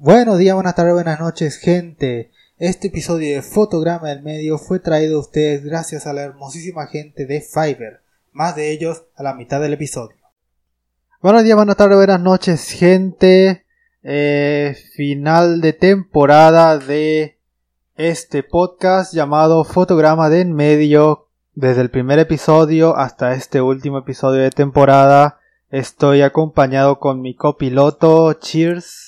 Buenos días, buenas tardes, buenas noches, gente. Este episodio de Fotograma del Medio fue traído a ustedes gracias a la hermosísima gente de Fiverr. Más de ellos a la mitad del episodio. Buenos días, buenas tardes, buenas noches, gente. Eh, final de temporada de este podcast llamado Fotograma del Medio. Desde el primer episodio hasta este último episodio de temporada. Estoy acompañado con mi copiloto. Cheers.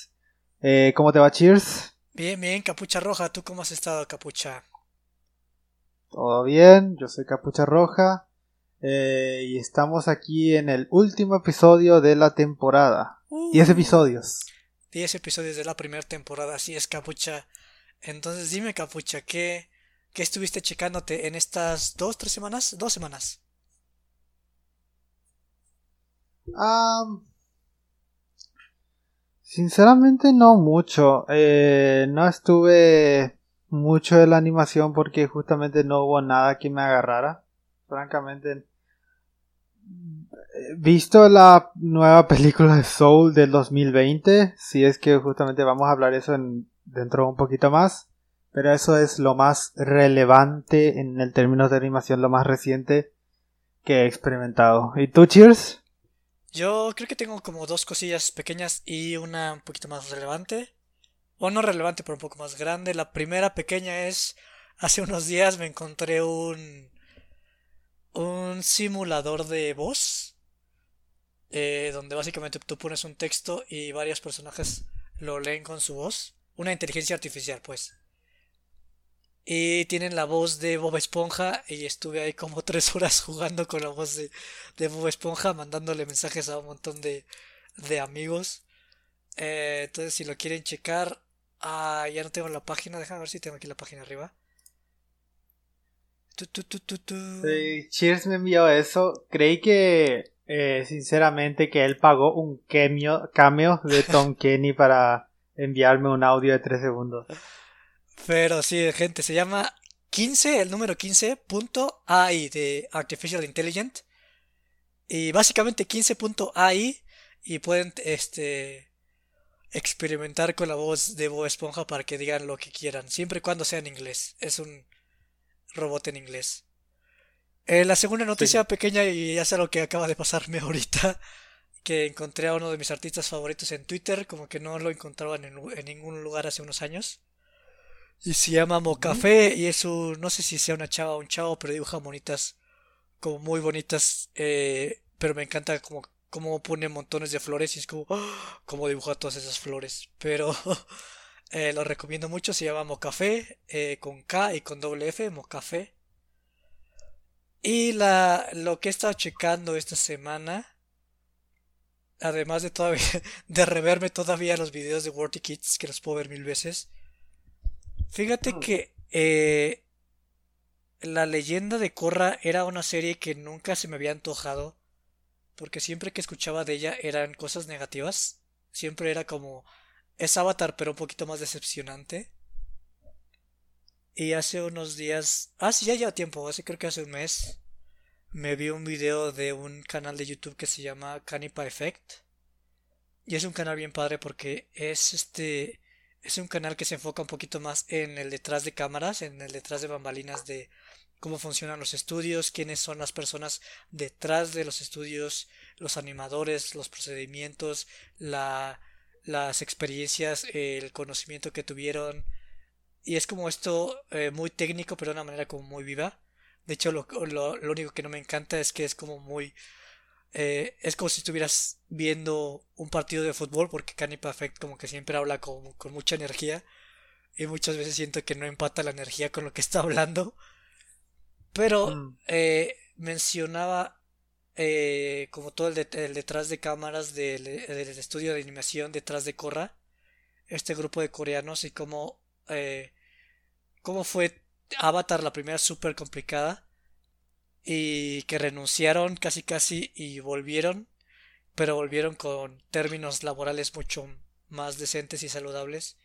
Eh, ¿Cómo te va, Cheers? Bien, bien, Capucha Roja. ¿Tú cómo has estado, Capucha? Todo bien, yo soy Capucha Roja. Eh, y estamos aquí en el último episodio de la temporada. Uh, 10 episodios. 10 episodios de la primera temporada, así es, Capucha. Entonces dime, Capucha, ¿qué, qué estuviste checándote en estas dos, tres semanas? Dos semanas. Am, sinceramente no mucho. Eh, no estuve mucho de la animación porque justamente no hubo nada que me agarrara. Francamente. eh, Visto la nueva película de Soul del 2020, si es que justamente vamos a hablar eso en, dentro de un poquito más. Pero eso es lo más relevante en el término de animación, lo más reciente que he experimentado. ¿Y tú, Cheers? Yo creo que tengo como dos cosillas pequeñas y una un poquito más relevante. O no relevante, pero un poco más grande. La primera pequeña es, hace unos días me encontré un, un simulador de voz. eh, donde básicamente tú pones un texto y varios personajes lo leen con su voz. Una inteligencia artificial, pues. Y tienen la voz de Bob Esponja y estuve ahí como tres horas jugando con la voz de, de Bob Esponja, mandándole mensajes a un montón de, de amigos. Eh, entonces si lo quieren checar, ah, ya no tengo la página, déjame ver si tengo aquí la página arriba. Tu, tu, tu, tu, tu. Sí, Cheers me envió eso. Creí que, eh, sinceramente, que él pagó un cameo, cameo de Tom Kenny para enviarme un audio de 3 segundos. Pero sí, gente, se llama 15, el número 15.ai de Artificial Intelligent. Y básicamente 15.ai y pueden este experimentar con la voz de Bob Esponja para que digan lo que quieran, siempre y cuando sea en inglés. Es un robot en inglés. Eh, la segunda noticia pequeña y ya sé lo que acaba de pasarme ahorita, que encontré a uno de mis artistas favoritos en Twitter, como que no lo encontraba en, en ningún lugar hace unos años. Y se llama Mocafé y es un, no sé si sea una chava o un chavo, pero dibuja bonitas, como muy bonitas, eh, pero me encanta como, como pone montones de flores y es como, ¡ah! como dibuja todas esas flores. Pero eh, lo recomiendo mucho, se llama Mocafé, eh, con K y con doble F, Mocafé. Y la, lo que he estado checando esta semana, además de todavía, de reverme todavía los videos de Worthy Kids, que los puedo ver mil veces. Fíjate que eh, La leyenda de Korra era una serie que nunca se me había antojado, porque siempre que escuchaba de ella eran cosas negativas, siempre era como es Avatar pero un poquito más decepcionante. Y hace unos días, ah sí, ya lleva tiempo, hace creo que hace un mes, me vi un video de un canal de YouTube que se llama Canipa Effect. Y es un canal bien padre porque es este es un canal que se enfoca un poquito más en el detrás de cámaras, en el detrás de bambalinas de cómo funcionan los estudios, quiénes son las personas detrás de los estudios, los animadores, los procedimientos, la, las experiencias, el conocimiento que tuvieron. Y es como esto eh, muy técnico, pero de una manera como muy viva. De hecho, lo, lo, lo único que no me encanta es que es como muy eh, es como si estuvieras viendo un partido de fútbol porque Cani Perfect como que siempre habla con, con, mucha energía y muchas veces siento que no empata la energía con lo que está hablando pero mm. eh, mencionaba eh, como todo el, de, el, detrás de cámaras del, del, estudio de animación detrás de Korra este grupo de coreanos y cómo eh, cómo fue Avatar la primera súper complicada y que renunciaron casi casi y volvieron, pero volvieron con términos laborales mucho más decentes y saludables.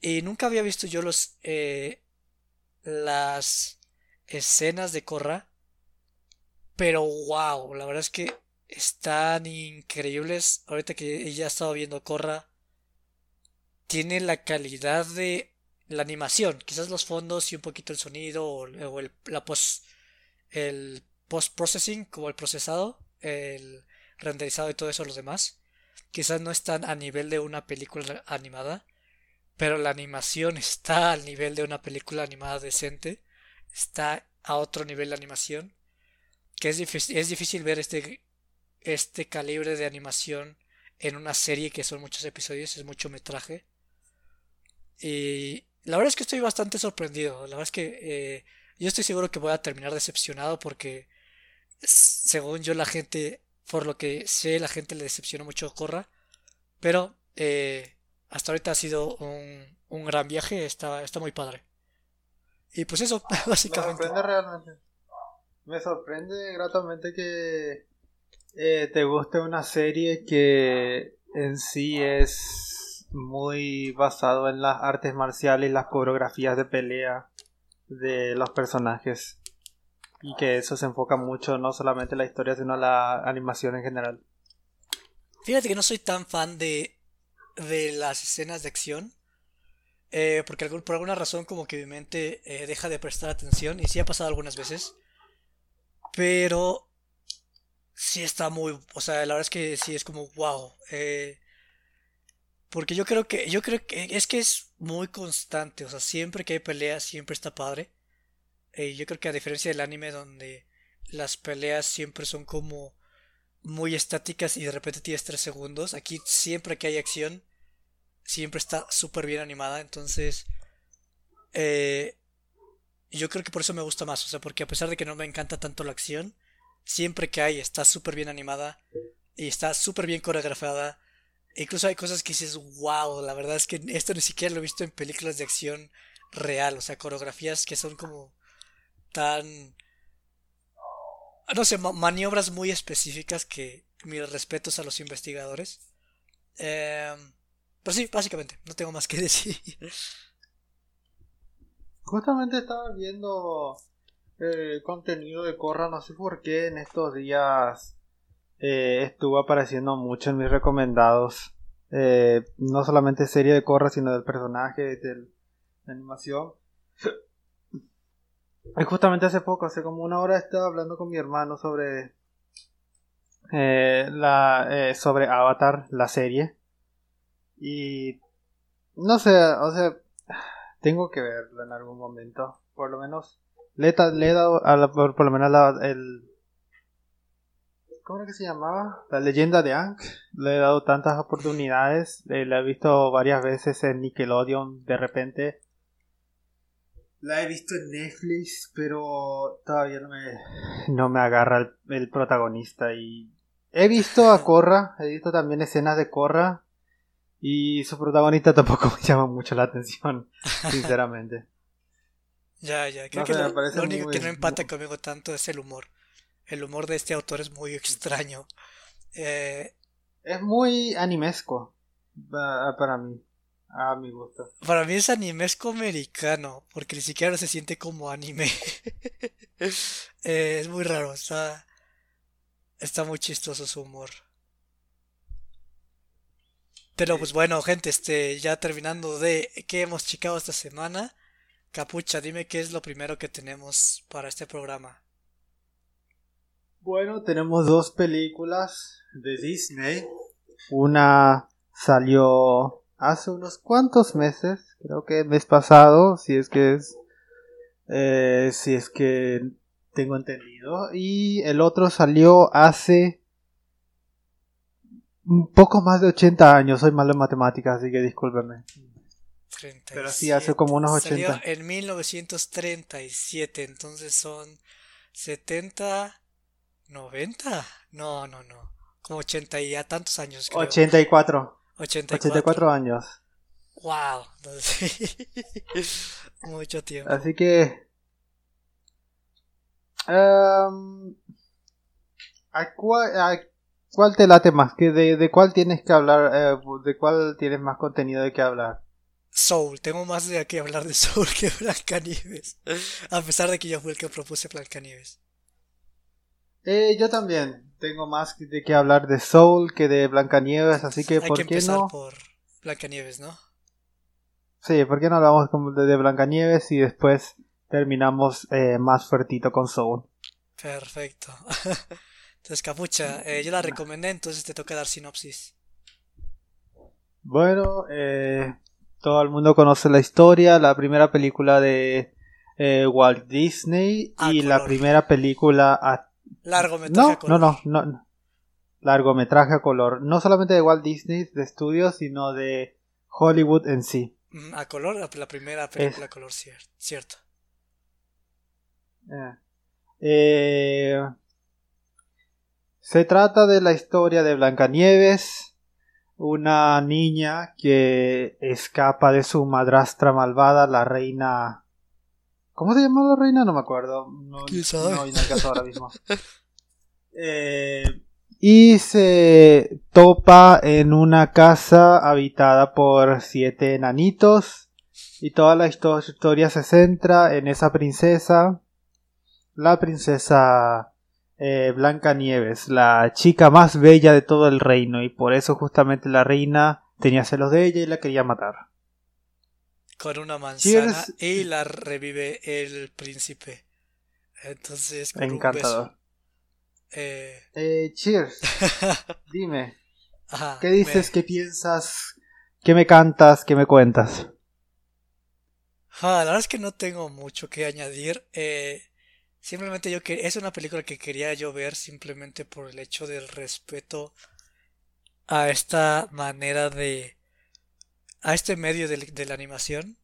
Y nunca había visto yo los eh, las escenas de Korra, pero wow, la verdad es que están increíbles. Ahorita que ya he estado viendo Korra, tiene la calidad de la animación, quizás los fondos y un poquito el sonido o, la post, el post processing como el procesado, el renderizado y todo eso los demás. Quizás no están a nivel de una película animada, pero la animación está al nivel de una película animada decente, está a otro nivel de animación, que es difícil, es difícil ver este, este calibre de animación en una serie que son muchos episodios, es mucho metraje. Y la verdad es que estoy bastante sorprendido. La verdad es que eh, yo estoy seguro que voy a terminar decepcionado porque según yo la gente, por lo que sé, la gente le decepciona mucho Corra. Pero eh, hasta ahorita ha sido un, un gran viaje, está, está muy padre. Y pues eso, básicamente. Me sorprende realmente. Me sorprende gratamente que eh, te guste una serie que en sí es muy basado en las artes marciales y las coreografías de pelea de los personajes. Y que eso se enfoca mucho no solamente en la historia, sino en la animación en general. Fíjate que no soy tan fan de, de las escenas de acción. Eh, porque por alguna razón como que mi mente eh, deja de prestar atención. Y sí ha pasado algunas veces. Pero sí está muy, o sea, la verdad es que sí es como wow. Eh, porque yo creo que, yo creo que es que es muy constante, o sea, siempre que hay peleas siempre está padre. Eh, yo creo que a diferencia del anime donde las peleas siempre son como muy estáticas y de repente tienes tres segundos, aquí siempre que hay acción siempre está súper bien animada, entonces eh, yo creo que por eso me gusta más, o sea, porque a pesar de que no me encanta tanto la acción, siempre que hay está súper bien animada y está súper bien coreografiada. Incluso hay cosas que dices, wow, la verdad es que esto ni siquiera lo he visto en películas de acción real, o sea, coreografías que son como tan... No sé, maniobras muy específicas que mis respetos a los investigadores. Eh, pero sí, básicamente, no tengo más que decir. Justamente estaba viendo el contenido de Corra, no sé por qué en estos días eh, estuvo apareciendo mucho en mis recomendados. Eh, no solamente serie de Corra, sino del personaje, de la animación. Y justamente hace poco, hace como una hora, estaba hablando con mi hermano sobre eh, la sobre Avatar, la serie. Y no sé, o sea, tengo que verlo en algún momento. Por lo menos le, he dado a la, por, lo menos la, el... ¿Cómo era que se llamaba? La leyenda de Ankh. Le he dado tantas oportunidades. Eh, la he visto varias veces en Nickelodeon de repente. La he visto en Netflix, pero todavía no me, no me agarra el, el protagonista. Y he visto a Korra, he visto también escenas de Korra. Y su protagonista tampoco me llama mucho la atención, sinceramente. Ya, ya. Creo que lo, único que no empata conmigo tanto es el humor. El humor de este autor es muy extraño. Eh, es muy animesco para mí. A mi gusto. Para mí es animesco americano, porque ni siquiera se siente como anime. Eh, es muy raro, está, está muy chistoso su humor. Pero pues bueno, gente, este, ya terminando de qué hemos checado esta semana. Capucha, dime qué es lo primero que tenemos para este programa. Bueno, tenemos dos películas de Disney. Una salió hace unos cuantos meses, creo que el mes pasado, si es que es, eh, si es que tengo entendido. Y el otro salió hace un poco más de 80 años. Soy malo en matemáticas, así que discúlpeme. Pero sí, hace como unos 80. Salió en 1937, entonces son 70, 90. No, no, no. Como 80 y a tantos años. Creo. 84. 84. años. Wow. Mucho tiempo. Así que... Um, ¿a, cuál, cuál, te late más? ¿De, de cuál tienes que hablar? Eh, ¿De cuál tienes más contenido de que hablar? Soul, tengo más de que hablar de Soul que Blancanieves. A pesar de que yo fui el que propuse Blancanieves. Eh, yo también tengo más de que hablar de Soul que de Blancanieves, así que Hay ¿por que qué no? por Blancanieves, ¿no? Sí, ¿por qué no hablamos de, Blancanieves y después terminamos eh, más fuertito con Soul? Perfecto. Entonces, Capucha, eh, yo la recomendé, entonces te toca dar sinopsis. Bueno, eh, todo el mundo conoce la historia, la primera película de eh, Walt Disney A y la primera película a... Largometraje No, a color. no, no, no, largometraje a color, no solamente de Walt Disney de estudios, sino de Hollywood en sí. A color, la, primera película a color, cier- cierto. Eh, eh, se trata de la historia de Blancanieves, una niña que escapa de su madrastra malvada, la reina. ¿Cómo se llama la reina? No me acuerdo. No, ¿Quién sabe? no, no hay caso ahora mismo. Eh, y se topa en una casa habitada por siete enanitos. Y toda la histo- historia se centra en esa princesa, la princesa eh, Blanca Nieves, la chica más bella de todo el reino. Y por eso justamente la reina tenía celos de ella y la quería matar. Con una manzana y la revive el príncipe. Entonces, con un Encantador. beso. Eh, Eh, cheers. Dime, ajá, ¿qué dices? me- ¿Qué piensas? ¿Qué me cantas? ¿Qué me cuentas? Ah, la verdad es que no tengo mucho que añadir. eh, simplemente yo que es una película que quería yo ver simplemente por el hecho del respeto a esta manera de a este medio de, la animación.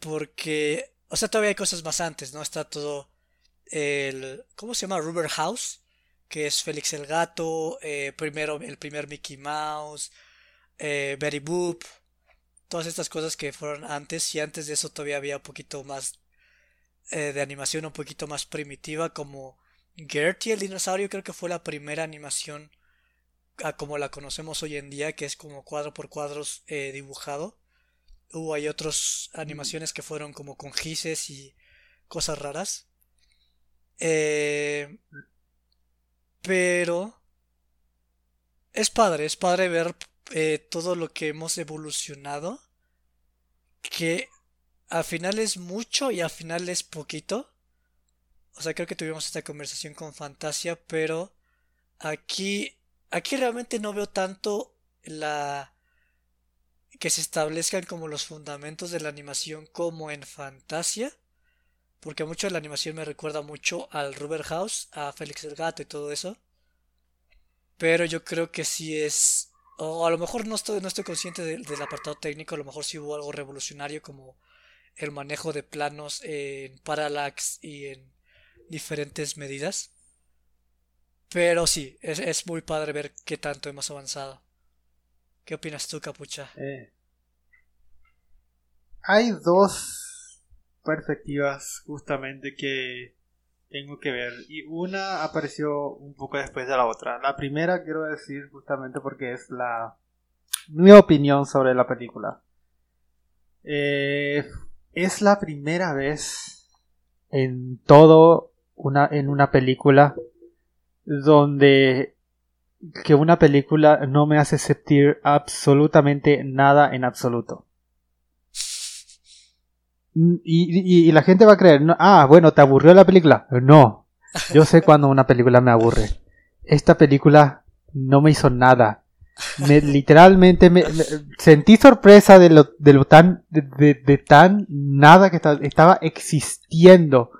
Porque, o sea, todavía hay cosas más antes, ¿no? Está todo el ¿cómo se llama? Rubber House, que es Félix el Gato, eh, primero el primer Mickey Mouse, eh, Betty Boop todas estas cosas que fueron antes y antes de eso todavía había un poquito más eh, de animación un poquito más primitiva como Gertie el dinosaurio creo que fue la primera animación a como la conocemos hoy en día que es como cuadro por cuadros eh, dibujado hubo hay otras animaciones que fueron como con gises y cosas raras Eh, pero es padre es padre ver eh, todo lo que hemos evolucionado, que al final es mucho y al final es poquito. O sea, creo que tuvimos esta conversación con Fantasia, pero aquí, aquí realmente no veo tanto la que se establezcan como los fundamentos de la animación como en Fantasia, porque mucho de la animación me recuerda mucho al Rubber House, a Félix el Gato y todo eso. Pero yo creo que sí es o a lo mejor no estoy, consciente del, del apartado técnico, a lo mejor sí hubo algo revolucionario como el manejo de planos en parallax y en diferentes medidas. Pero sí, es, es muy padre ver qué tanto hemos avanzado. ¿Qué opinas tú, Capucha? Eh, hay dos perspectivas justamente que tengo que ver y una apareció un poco después de la otra. La primera quiero decir justamente porque es la mi opinión sobre la película. Eh, es la primera vez en todo una en una película donde que una película no me hace sentir absolutamente nada en absoluto. Mm, Y, y- y la gente va a creer, no, ah, bueno, ¿te aburrió la película? No, yo sé cuando una película me aburre. Esta película no me hizo nada. Me, literalmente me, me- sentí sorpresa de lo, de lo tan, de, de- de tan nada que esta- estaba existiendo.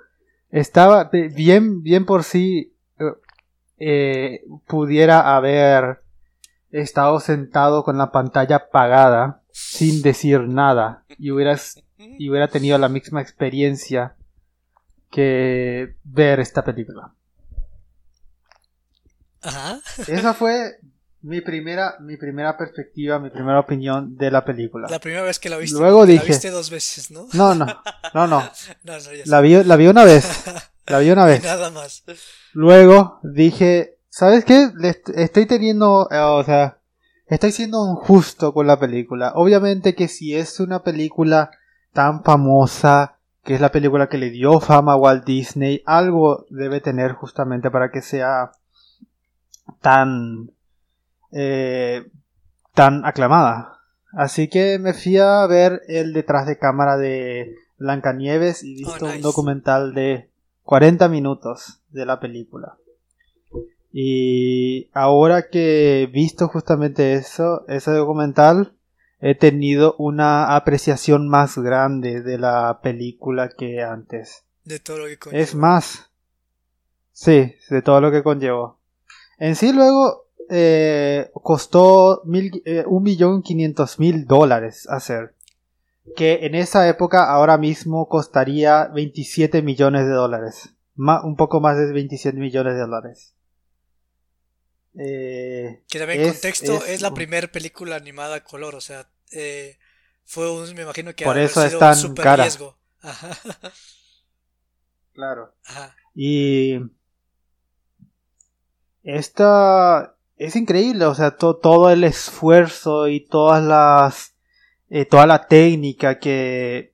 Estaba bien, bien por sí, eh, pudiera haber estado sentado con la pantalla apagada sin decir nada y hubieras y hubiera tenido la misma experiencia que ver esta película. Ajá. Esa fue mi primera mi primera perspectiva, mi primera opinión de la película. La primera vez que la viste. Luego la dije- viste dos veces, ¿no? No, no, no, no. No, no, La vi, la vi una vez. La vi una vez. nada más. Luego dije, ¿sabes qué? Estoy teniendo, eh, o sea, estoy siendo injusto con la película. Obviamente que si es una película tan famosa, que es la película que le dio fama a Walt Disney, algo debe tener justamente para que sea tan, eh, tan aclamada. Así que me fui a ver el detrás de cámara de Blancanieves y Oh, visto un nice. documental de 40 minutos de la película. Y ahora que he visto justamente eso, ese documental, he tenido una apreciación más grande de la película que antes. De todo lo que conlleva. Es más, sí, de todo lo que conllevó. En sí luego eh, costó mil, eh, un millón quinientos mil dólares hacer. Que en esa época ahora mismo costaría 27 millones de dólares. Ma- un poco más de 27 millones de dólares. Eh, Que también en es- contexto es, es la primera película animada a color, o sea, eh, fue un, me imagino que Por eso es tan un super cara. riesgo. Ajá, Claro. ajá. Y esta es increíble, o sea, to- todo el esfuerzo y todas las eh, toda la técnica que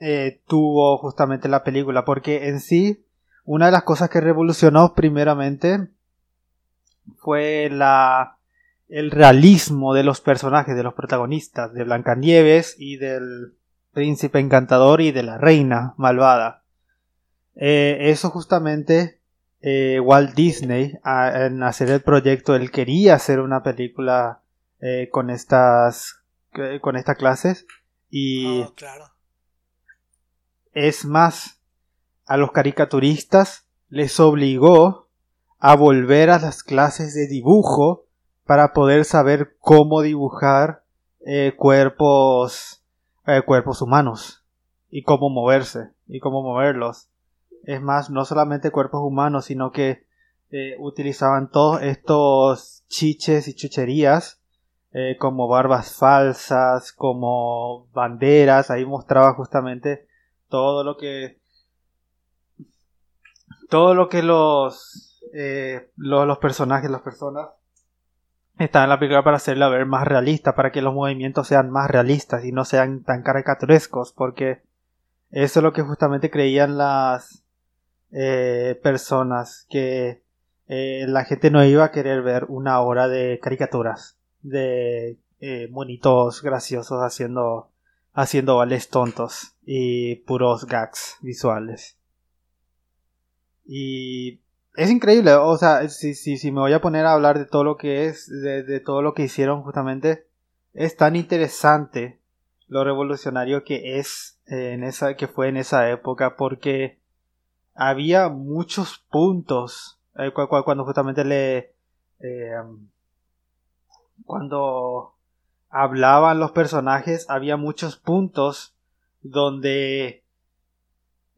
eh, tuvo justamente la película, porque en sí una de las cosas que revolucionó primeramente fue la el realismo de los personajes, de los protagonistas, de Blancanieves y del príncipe encantador y de la reina malvada. Eh, eso justamente Walt Disney a- en hacer el proyecto él quería hacer una película con estas con estas clases y Oh, claro. es más a los caricaturistas les obligó a volver a las clases de dibujo para poder saber cómo dibujar eh, cuerpos eh, cuerpos humanos y cómo moverse y cómo moverlos es más, no solamente cuerpos humanos, sino que eh, utilizaban todos estos chiches y chucherías, eh, como barbas falsas, como banderas, ahí mostraba justamente todo lo que todo lo que los eh, lo- los personajes, las personas están en la película para hacerla ver más realista, para que los movimientos sean más realistas y no sean tan caricaturescos, porque eso es lo que justamente creían las eh, personas que la gente no iba a querer ver una hora de caricaturas de eh, monitos graciosos haciendo haciendo vales tontos y puros gags visuales. Y es increíble o sea si, si, si me voy a poner a hablar de todo lo que es de, de todo lo que hicieron justamente es tan interesante lo revolucionario que es eh, en esa que fue en esa época porque había muchos puntos eh, cu- cu- cuando justamente le eh, cuando hablaban los personajes había muchos puntos donde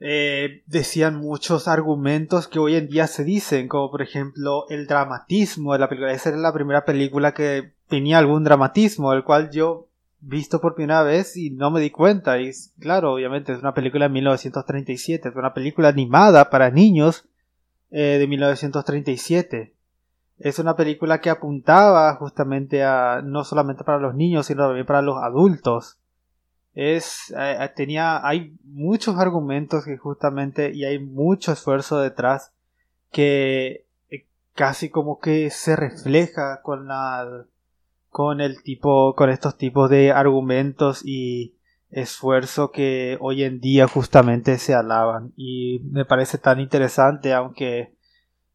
eh, decían muchos argumentos que hoy en día se dicen como por ejemplo el dramatismo de la película esa era la primera película que tenía algún dramatismo el cual yo visto por primera vez y no me di cuenta. Y claro, obviamente es una película de 1937, es una película animada para niños eh, de 1937. Es una película que apuntaba justamente a no solamente para los niños, sino también para los adultos. Es eh, tenía hay muchos argumentos que justamente y hay mucho esfuerzo detrás que eh, casi como que se refleja con la con el tipo con estos tipos de argumentos y esfuerzo que hoy en día justamente se alaban y me parece tan interesante aunque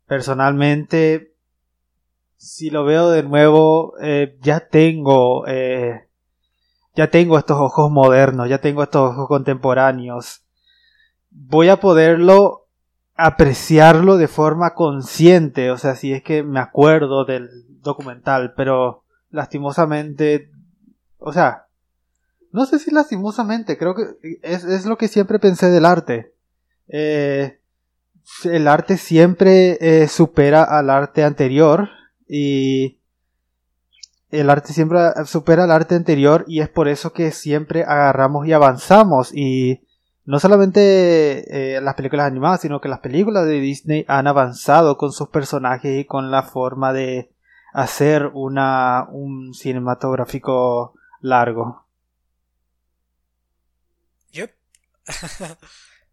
personalmente si lo veo de nuevo eh, ya tengo eh, ya tengo estos ojos modernos ya tengo estos ojos contemporáneos voy a poderlo apreciarlo de forma consciente o sea si es que me acuerdo del documental pero lastimosamente, o sea, no sé si lastimosamente, creo que es, es lo que siempre pensé del arte. Eh, el arte siempre eh, supera al arte anterior y el arte siempre supera al arte anterior y es por eso que siempre agarramos y avanzamos y no solamente eh, las películas animadas, sino que las películas de Disney han avanzado con sus personajes y con la forma de hacer una un cinematográfico largo. Yep.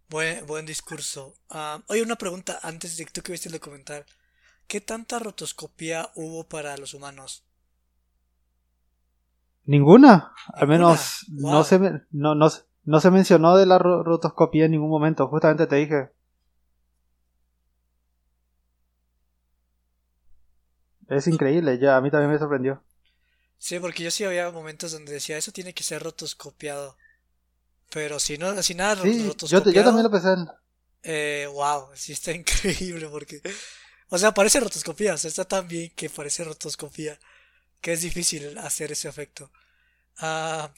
buen, buen discurso. Ah, oye, una pregunta antes de que tú que viste el documental. ¿Qué tanta rotoscopia hubo para los humanos? Ninguna. Al menos no, se, no, no, no se mencionó de la ro- rotoscopía en ningún momento. Justamente te dije. Es increíble, ya a mí también me sorprendió. Sí, porque yo sí había momentos donde decía, eso tiene que ser rotoscopiado. Pero si no, si nada Sí, yo, rotoscopiado, te- yo también lo pensé. en- eh, wow, sí está increíble porque, o sea, parece rotoscopía, o sea, está tan bien que parece rotoscopía, que es difícil hacer ese efecto. Ah,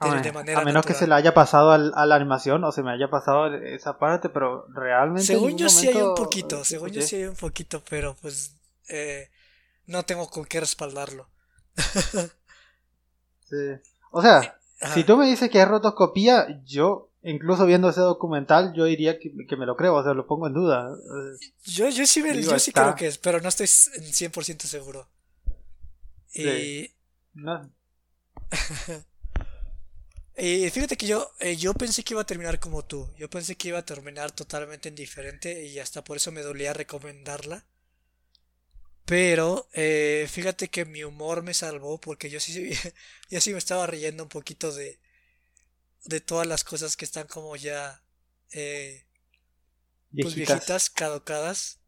de, A, de manera a menos que se le haya pasado al- a la animación o se me haya pasado esa parte, pero realmente. en Según yo sí hay un poquito, según yo sí hay un poquito, pero pues eh, no tengo con qué respaldarlo. Sí. O sea, Ajá. si tú me dices que es rotoscopía, yo, incluso viendo ese documental, yo diría que, que me lo creo, o sea, lo pongo en duda. Yo, yo sí, me- Digo, yo sí está. creo que es, pero no estoy s- en 100% seguro. Y, Sí. No, y fíjate que yo, eh, yo pensé que iba a terminar como tú. Yo pensé que iba a terminar totalmente indiferente y hasta por eso me dolía recomendarla. Pero eh, fíjate que mi humor me salvó porque yo sí, yo sí me estaba riendo un poquito de, de todas las cosas que están como ya eh, pues viejitas. viejitas, caducadas.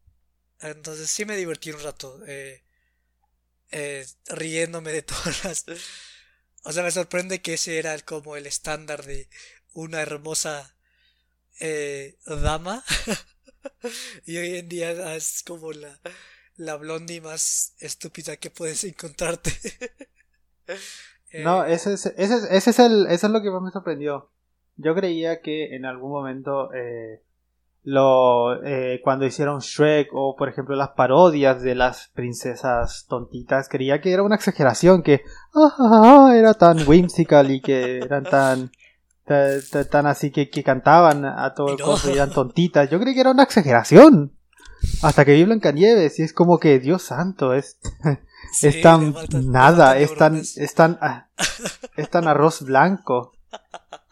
Entonces sí me divertí un rato eh, eh, riéndome de todas las... O sea, me sorprende que ese era el- como el estándar de una hermosa eh, dama. y hoy en día es como la, la blondie más estúpida que puedes encontrarte. No, Eh, ese es, ese, es, ese es el, eso es lo que más me sorprendió. Yo creía que en algún momento eh, lo eh, cuando hicieron Shrek o por ejemplo las parodias de las princesas tontitas, creía que era una exageración, que ah, ah, ah, era tan whimsical y que eran tan ta- ta- tan así que, que cantaban a todo el no. coso y eran tontitas. Yo creí que era una exageración. Hasta que vi Blancanieves y es como que Dios santo, es sí, es tan nada, es tan, es tan, es tan arroz blanco.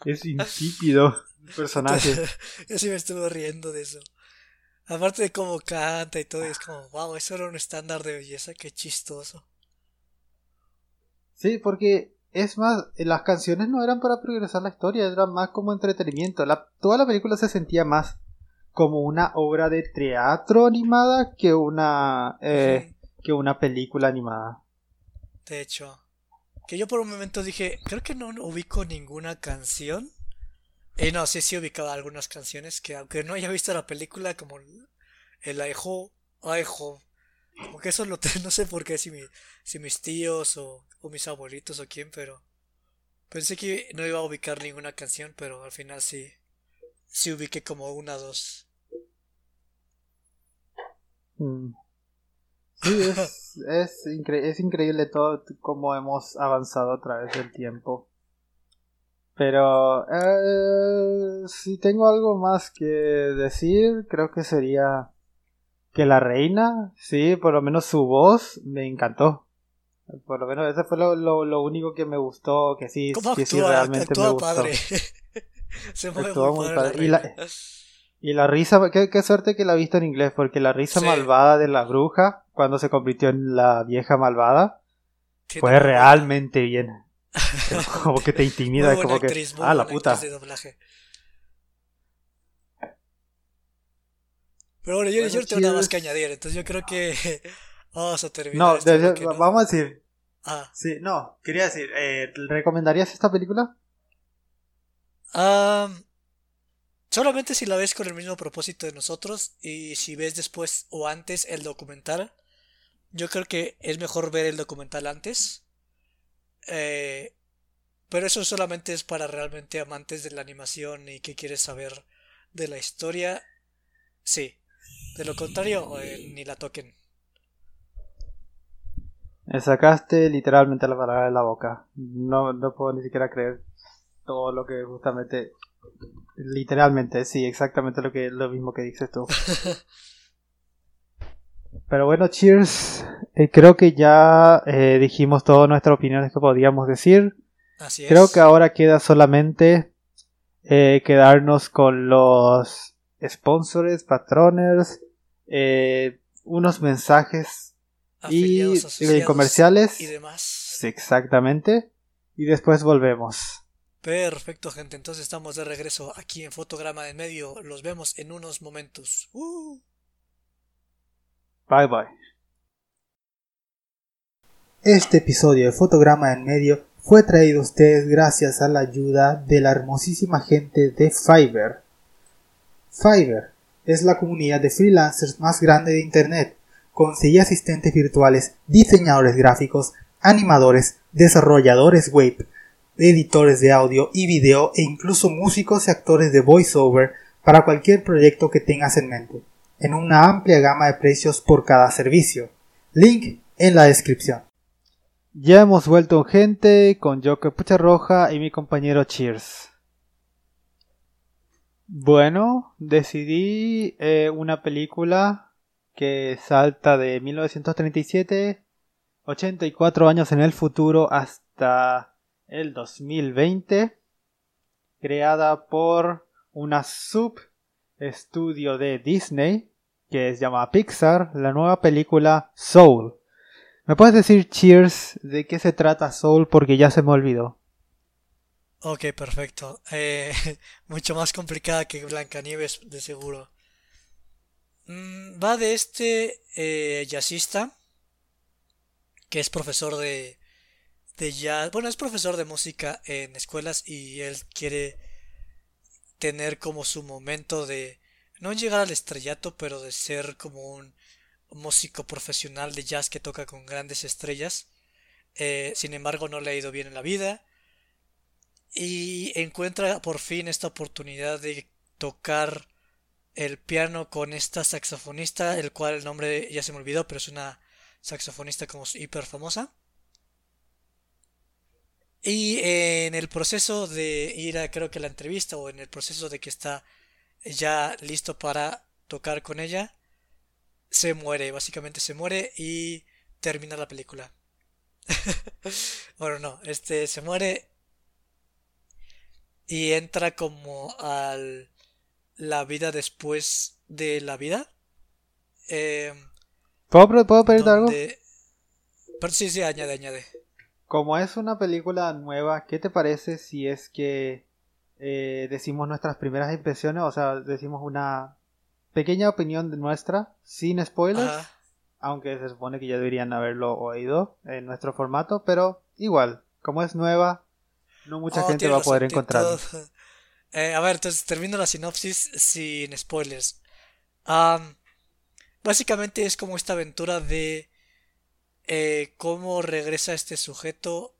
Es insípido el personaje. Yo sí me estuve riendo de eso. Aparte de cómo canta y todo, y es como, wow, eso era un estándar de belleza, qué chistoso. Sí, porque es más, las canciones no eran para progresar la historia, eran más como entretenimiento. La, toda la película se sentía más como una obra de teatro animada que una, eh, que una película animada. De hecho, que yo por un momento dije, creo que no ubico ninguna canción. Y no, sí, sí ubicaba algunas canciones que aunque no haya visto la película, como el- Aijo, Aijo, como que eso lo no sé por qué, si, mi- si mis tíos o, o mis abuelitos o quién, pero pensé que no iba a ubicar ninguna canción, pero al final sí, sí ubiqué como una o dos. Mm. Sí, es, es, incre- es increíble todo cómo hemos avanzado a través del tiempo. Pero eh, si tengo algo más que decir, creo que sería que la reina, sí, por lo menos su voz me encantó. Por lo menos eso fue lo, lo, lo único que me gustó, que sí, ¿Cómo que sí actúa? realmente me gustó. padre. Se mueve muy muy padre la. Y la-. Y la risa, qué, qué suerte que la he visto en inglés, porque la risa Sí. malvada de la bruja, cuando se convirtió en la vieja malvada, fue realmente bien. como que te intimida, como que, actriz, muy ah, la puta. actriz de doblaje. Pero bueno, yo, Bueno, yo no tengo nada más que añadir, entonces yo creo que vamos a terminar No, este de- bloque, ¿no? vamos a decir, Ah, sí, no, quería decir, eh, ¿recomendarías esta película? am, solamente si la ves con el mismo propósito de nosotros y si ves después o antes el documental, yo creo que es mejor ver el documental antes. Eh, pero eso solamente es para realmente amantes de la animación y que quieres saber de la historia. Sí. De lo contrario, eh, ni la toquen. Me sacaste literalmente la palabra de la boca. No, no puedo ni siquiera creer todo lo que justamente, literalmente, sí, exactamente lo que lo mismo que dices tú. Pero bueno, cheers. Eh, creo que ya eh, dijimos todas nuestras opiniones que podíamos decir. Así Creo es. que ahora queda solamente eh, quedarnos con los sponsors, patroners, eh, unos mensajes y Afiliados, comerciales. y demás. Sí, exactamente. y después volvemos. Perfecto, gente. Entonces estamos de regreso aquí en Fotograma en Medio. Los vemos en unos momentos. Uh. Bye bye. Este episodio de Fotograma en Medio fue traído a ustedes gracias a la ayuda de la hermosísima gente de Fiverr. Fiverr es la comunidad de freelancers más grande de Internet. Consigue asistentes virtuales, diseñadores gráficos, animadores, desarrolladores web, editores de audio y video e incluso músicos y actores de voiceover para cualquier proyecto que tengas en mente, en una amplia gama de precios por cada servicio. Link en la descripción. Ya hemos vuelto gente con yo Pucha Roja y mi compañero Cheers. Bueno, decidí eh, una película que salta de 1937, 84 años en el futuro hasta el 2020, creada por una sub estudio de Disney que se llama Pixar, la nueva película Soul. ¿Me puedes decir, Cheers, de qué se trata Soul? Porque ya se me olvidó. Ok, perfecto. Eh, mucho más complicada que Blancanieves, de seguro. Mm, va de este eh, jazzista, que es profesor de, bueno, es profesor de música en escuelas y él quiere tener como su momento de no llegar al estrellato, pero de ser como un músico profesional de jazz que toca con grandes estrellas. Eh, sin embargo, no le ha ido bien en la vida y encuentra por fin esta oportunidad de tocar el piano con esta saxofonista, el cual el nombre ya se me olvidó, pero es una saxofonista como hiper famosa. Y en el proceso de ir a creo que la entrevista o en el proceso de que está ya listo para tocar con ella, se muere, básicamente se muere y termina la película. bueno, no, este se muere y entra como al la vida después de la vida. Eh, ¿Puedo, ¿Puedo pedirte algo? sí, sí, añade, añade. Como es una película nueva, ¿qué te parece si es que eh, decimos nuestras primeras impresiones? O sea, decimos una pequeña opinión de nuestra, sin spoilers. Aunque se supone que ya deberían haberlo oído en nuestro formato, pero igual, como es nueva, no mucha oh, gente va a poder encontrar. Eh, a ver, entonces termino la sinopsis sin spoilers. básicamente es como esta aventura de eh, cómo regresa este sujeto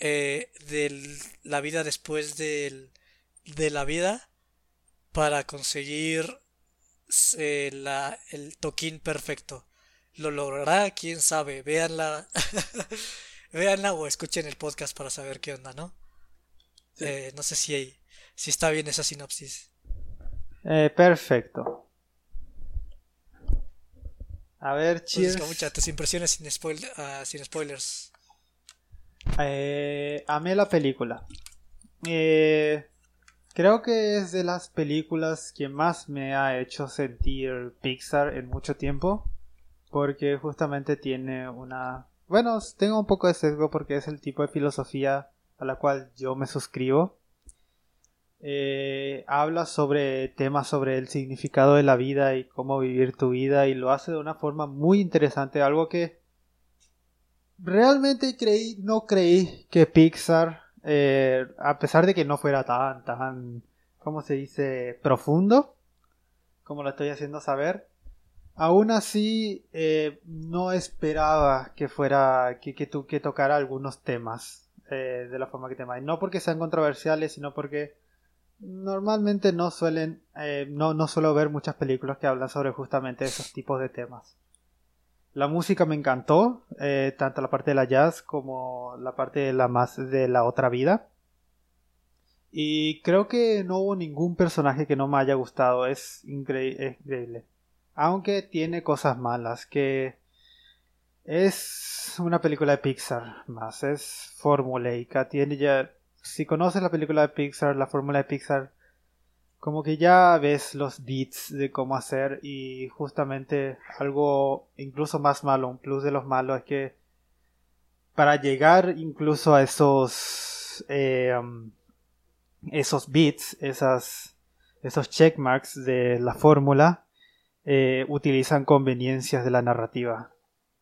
eh, de la vida después de la vida para conseguir eh, la, el toquín perfecto. ¿Lo logrará? ¿Quién sabe? Véanla. Véanla o escuchen el podcast para saber qué onda, ¿no? no sé si, si está bien esa sinopsis. perfecto. A ver, cheers. muchas tus impresiones sin, ah, sin spoilers. Eh, amé la película. Eh, creo que es de las películas que más me ha hecho sentir Pixar en mucho tiempo. Porque justamente tiene una... Bueno, tengo un poco de sesgo porque es el tipo de filosofía a la cual yo me suscribo. Eh, habla sobre temas sobre el significado de la vida y cómo vivir tu vida y lo hace de una forma muy interesante, algo que realmente creí, no creí que Pixar, eh, a pesar de que no fuera tan, tan, ¿cómo se dice?, profundo, como lo estoy haciendo saber, aún así eh, no esperaba que fuera, que, que, que tocara algunos temas de la forma que tema. Y no porque sean controversiales, sino porque normalmente no suelen, eh, no, no suelo ver muchas películas que hablan sobre justamente esos tipos de temas. La música me encantó, eh, tanto la parte de la jazz como la parte de la más de la otra vida. Y creo que no hubo ningún personaje que no me haya gustado, es, increíble. Aunque tiene cosas malas, que es una película de Pixar más, es formulaica, tiene ya si conoces la película de Pixar, la fórmula de Pixar, como que ya ves los beats de cómo hacer y justamente algo incluso más malo, un plus de los malos es que para llegar incluso a esos eh, um, esos bits, esas, esos checkmarks de la fórmula, eh, utilizan conveniencias de la narrativa.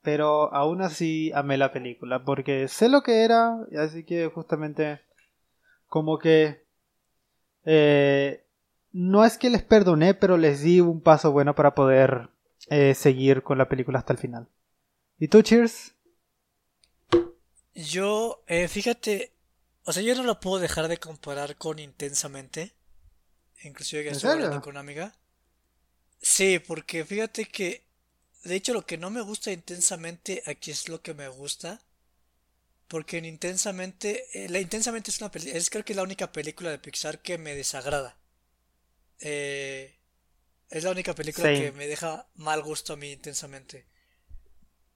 Pero aún así amé la película porque sé lo que era, así que justamente como que eh, no es que les perdoné, pero les di un paso bueno para poder eh, seguir con la película hasta el final. ¿Y tú, Cheers? Yo, eh, fíjate, o sea, yo no lo puedo dejar de comparar con Intensamente. Inclusive que estoy hablando con una amiga. Sí, porque fíjate que, de hecho, lo que no me gusta intensamente, aquí es lo que me gusta. Porque en Intensamente, eh, la Intensamente es una película, es creo que es la única película de Pixar que me desagrada. Eh, es la única película que me deja mal gusto a mí intensamente.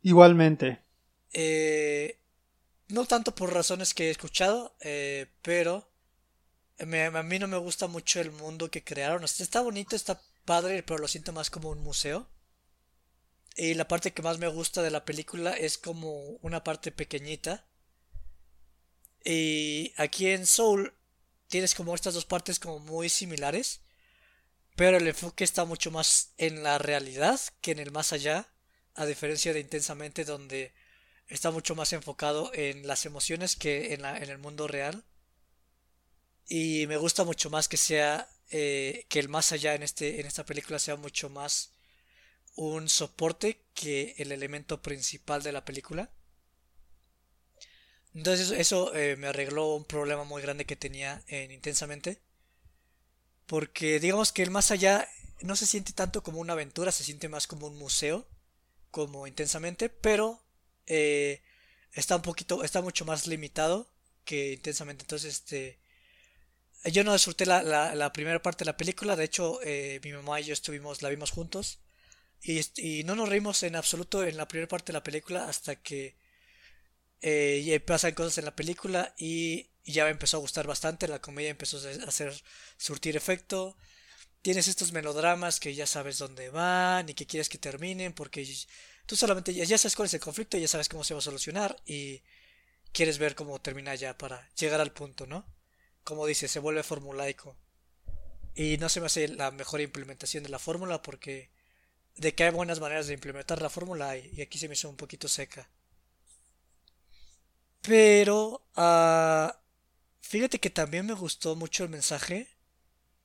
Igualmente. Eh, no tanto por razones que he escuchado, eh, pero a mí no me gusta mucho el mundo que crearon. Está bonito, está padre, pero lo siento más como un museo. Y la parte que más me gusta de la película es como una parte pequeñita. Y aquí en Soul tienes como estas dos partes como muy similares. Pero el enfoque está mucho más en la realidad que en el más allá. A diferencia de Intensamente donde está mucho más enfocado en las emociones que en, en el mundo real. Y me gusta mucho más que sea eh, que el más allá en, este, en esta película sea mucho más un soporte que el elemento principal de la película. Entonces eso, eh, me arregló un problema muy grande que tenía en Intensamente. Porque digamos que el más allá no se siente tanto como una aventura, se siente más como un museo, como intensamente, pero eh, está un poquito, está mucho más limitado que intensamente. Entonces, este, yo no disfruté la, la, primera parte de la película, de hecho, eh, mi mamá y yo estuvimos, la vimos juntos, y, y, no nos reímos en absoluto en la primera parte de la película hasta que eh, pasan cosas en la película y y ya me empezó a gustar bastante, la comedia empezó a hacer surtir efecto. Tienes estos melodramas que ya sabes dónde van y que quieres que terminen porque tú solamente ya, sabes cuál es el conflicto, ya sabes cómo se va a solucionar y quieres ver cómo termina ya para llegar al punto, ¿no? Como dice, se vuelve formulaico. Y no se me hace la mejor implementación de la fórmula porque de que hay buenas maneras de implementar la fórmula y aquí se me hizo un poquito seca. Pero uh, Fíjate que también me gustó mucho el mensaje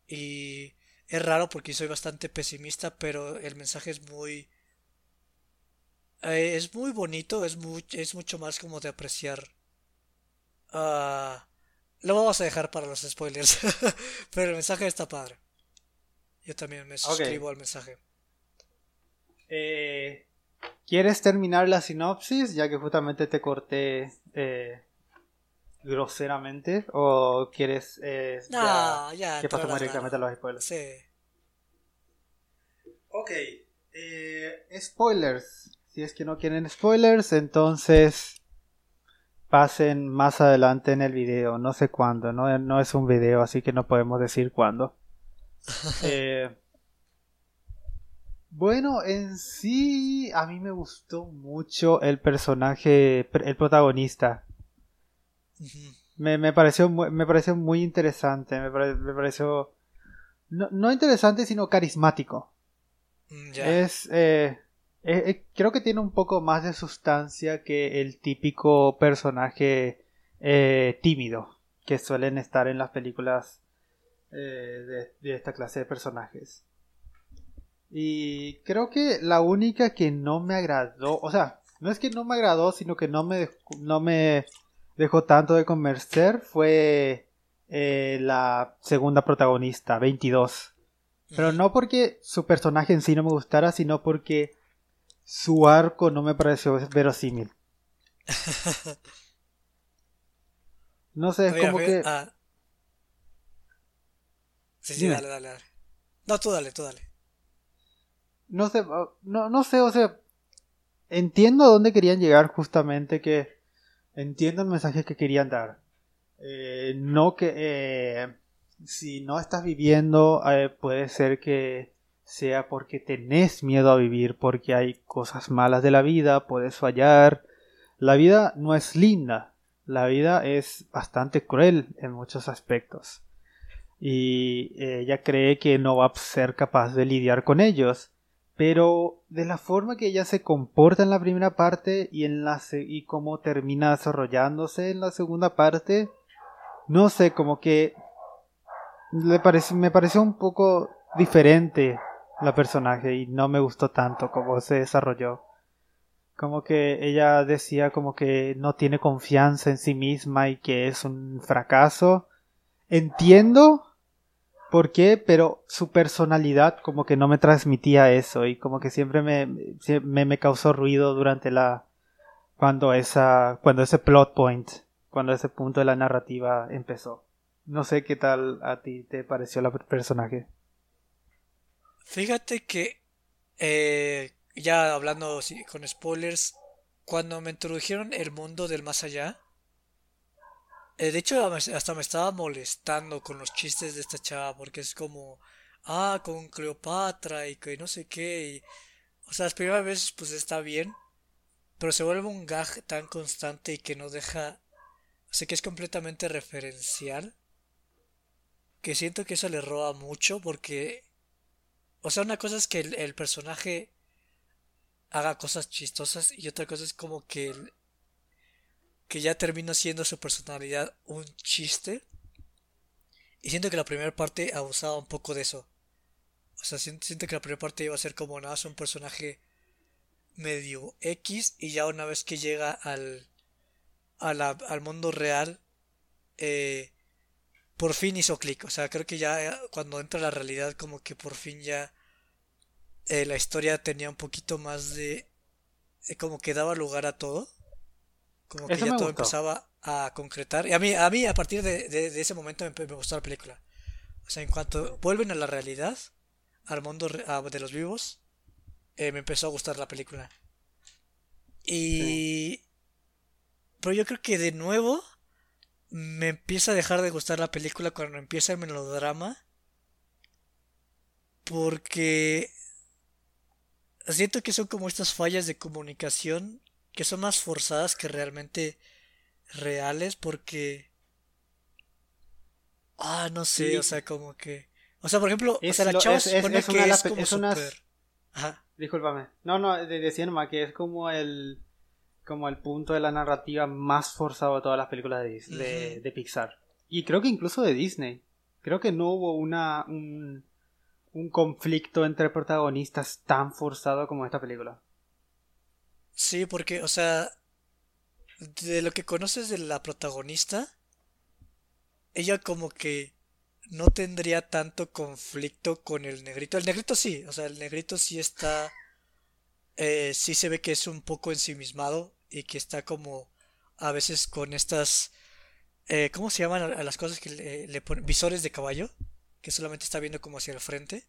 y es raro porque soy bastante pesimista, pero el mensaje es muy eh, es muy bonito, es es mucho más como de apreciar. Ah, lo vamos a dejar para los spoilers, pero el mensaje está padre. Yo también me suscribo al mensaje. Eh, ¿Quieres terminar la sinopsis? Ya que justamente te corté eh, groseramente o quieres eh, no, ya, que pasamos directamente a los spoilers sí. Ok eh, spoilers. Si es que no quieren spoilers entonces pasen más adelante en el video. No sé cuándo no, no es un video así que no podemos decir cuándo. Eh, bueno, en sí a mí me gustó mucho el personaje, el protagonista, me, me, pareció, me pareció muy interesante, me, me pareció... No, no, interesante, sino carismático. Mm, es... Eh, eh, eh, creo que tiene un poco más de sustancia que el típico personaje tímido que suelen estar en las películas de, de, esta clase de personajes. Y creo que la única que no me agradó, o sea, no es que no me agradó, sino que no me, no me dejó tanto de convencer fue eh, la segunda protagonista, 22. Pero no porque su personaje en sí no me gustara, sino porque su arco no me pareció verosímil. No sé, es como que... Ah. Sí, sí, dale, dale, dale. No, tú dale, tú dale. No sé, no, no sé, o sea, entiendo a dónde querían llegar justamente que entiendo el mensaje que querían dar. Eh, no que eh, si no estás viviendo, eh, puede ser que sea porque tenés miedo a vivir, porque hay cosas malas de la vida, puedes fallar, la vida no es linda, la vida es bastante cruel en muchos aspectos. Y ella cree que no va a ser capaz de lidiar con ellos. Pero de la forma que ella se comporta en la primera parte y, en la y cómo termina desarrollándose en la segunda parte, no sé, como que le parece, me pareció un poco diferente la personaje y no me gustó tanto como se desarrolló. Como que ella decía como que no tiene confianza en sí misma y que es un fracaso. Entiendo por qué, pero su personalidad como que no me transmitía eso y como que siempre me, me, me causó ruido durante la cuando esa cuando ese plot point, cuando ese punto de la narrativa empezó. No sé qué tal a ti te pareció el personaje. Fíjate que eh, ya hablando con spoilers, cuando me introdujeron el mundo del más allá, eh, de hecho hasta me estaba molestando con los chistes de esta chava, porque es como, ah, con Cleopatra y que no sé qué. o sea, las primeras veces pues está bien, pero se vuelve un gag tan constante y que no deja, o sea, que es completamente referencial, que siento que eso le roba mucho porque, o sea, una cosa es que el personaje haga cosas chistosas y otra cosa es como que que ya termina siendo su personalidad un chiste. Y siento que la primera parte abusaba un poco de eso. O sea siento, que la primera parte iba a ser como nada un personaje medio X y ya una vez que llega al al mundo real eh, por fin hizo clic. O sea creo que ya eh, cuando entra la realidad como que por fin ya eh, la historia tenía un poquito más de... Como que daba lugar a todo. Como que ya todo empezaba a concretar. Y a mí, a mí a partir de, ese momento me, gustó la película. O sea, en cuanto vuelven a la realidad, al mundo de los vivos, eh, me empezó a gustar la película. Y... Pero yo creo que de nuevo me empieza a dejar de gustar la película cuando empieza el melodrama. Porque siento que son como estas fallas de comunicación que son más forzadas que realmente reales porque ah no sé o sea como que o sea por ejemplo o sea la chava es, una, que es como super... Ajá. discúlpame. No no decía nomás que es como el como el punto de la narrativa más forzado de todas las películas de, de, Pixar. Y creo que incluso de Disney. Creo que no hubo una un, un conflicto entre protagonistas tan forzado como esta película. Sí, porque, o sea, de lo que conoces de la protagonista, ella como que no tendría tanto conflicto con el negrito. El negrito sí, o sea, el negrito sí está... Eh, sí se ve que es un poco ensimismado y que está como a veces con estas... Eh, ¿Cómo se llaman a las cosas que le, le ponen? Visores de caballo que solamente está viendo como hacia el frente.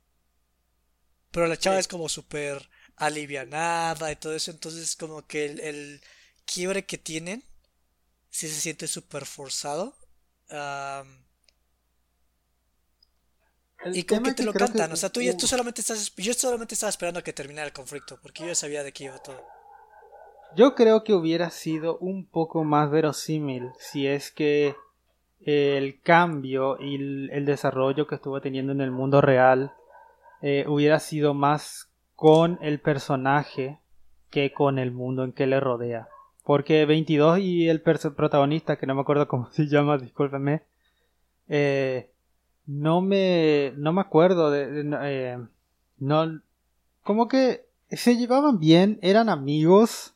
Pero la chava es como súper alivianada y todo eso, entonces como que el, quiebre que tienen sí se siente súper forzado. y como que te lo cantan, o sea, tú, tú solamente estás, yo solamente estaba esperando a que terminara el conflicto, porque yo ya sabía de qué iba todo. Yo creo que hubiera sido un poco más verosímil si es que el cambio y el, desarrollo que estuvo teniendo en el mundo real eh, hubiera sido más con el personaje que con el mundo en que le rodea. Porque 22 y el protagonista, que no me acuerdo cómo se llama, discúlpeme, eh, no me no me acuerdo de, eh, no como que se llevaban bien, eran amigos,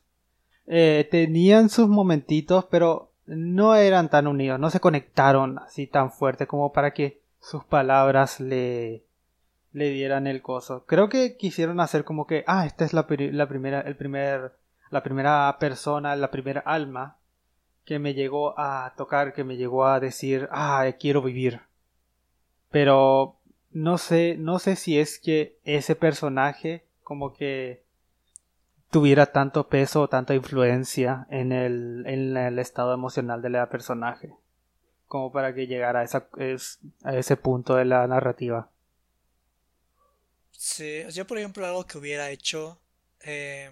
tenían sus momentitos, pero no eran tan unidos, no se conectaron así tan fuerte como para que sus palabras le, le dieran el coso. Creo que quisieron hacer como que, ah, esta es la, primera, el primer, la primera persona, la primera alma que me llegó a tocar, que me llegó a decir, ah, quiero vivir. Pero no sé, no sé si es que ese personaje como que tuviera tanto peso o tanta influencia en el, en el estado emocional de la personaje como para que llegara a, esa, a ese punto de la narrativa. Sí, yo por ejemplo algo que hubiera hecho... Eh,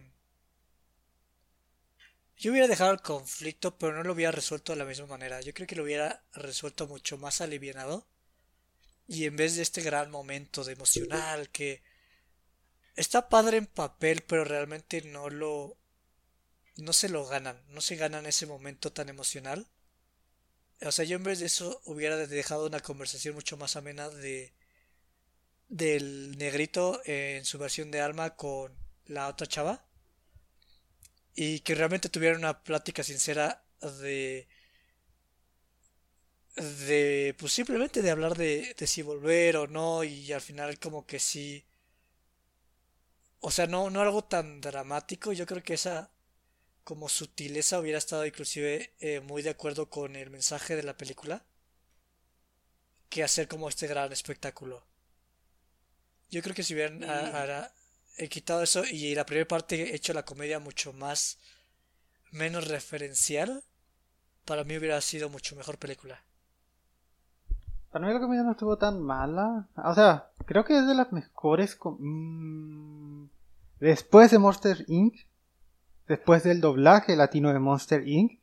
Yo hubiera dejado el conflicto, pero no lo hubiera resuelto de la misma manera. Yo creo que lo hubiera resuelto mucho más alivianado. Y en vez de este gran momento de emocional que está padre en papel, pero realmente no lo no se lo ganan, no se ganan ese momento tan emocional. O sea, yo en vez de eso hubiera dejado una conversación mucho más amena de del negrito en su versión de alma con la otra chava. Y que realmente tuvieran una plática sincera de de pues simplemente de hablar de, de si volver o no y al final como que sí. O sea no no algo tan dramático. Yo creo que esa como sutileza hubiera estado inclusive eh, muy de acuerdo con el mensaje de la película que hacer como este gran espectáculo yo creo que si hubieran he quitado eso y la primera parte he hecho la comedia mucho más menos referencial, para mí hubiera sido mucho mejor película. Para mí la comedia no estuvo tan mala. O sea, creo que es de las mejores. Mm, después de Monster Inc. Después del doblaje latino de Monster Inc.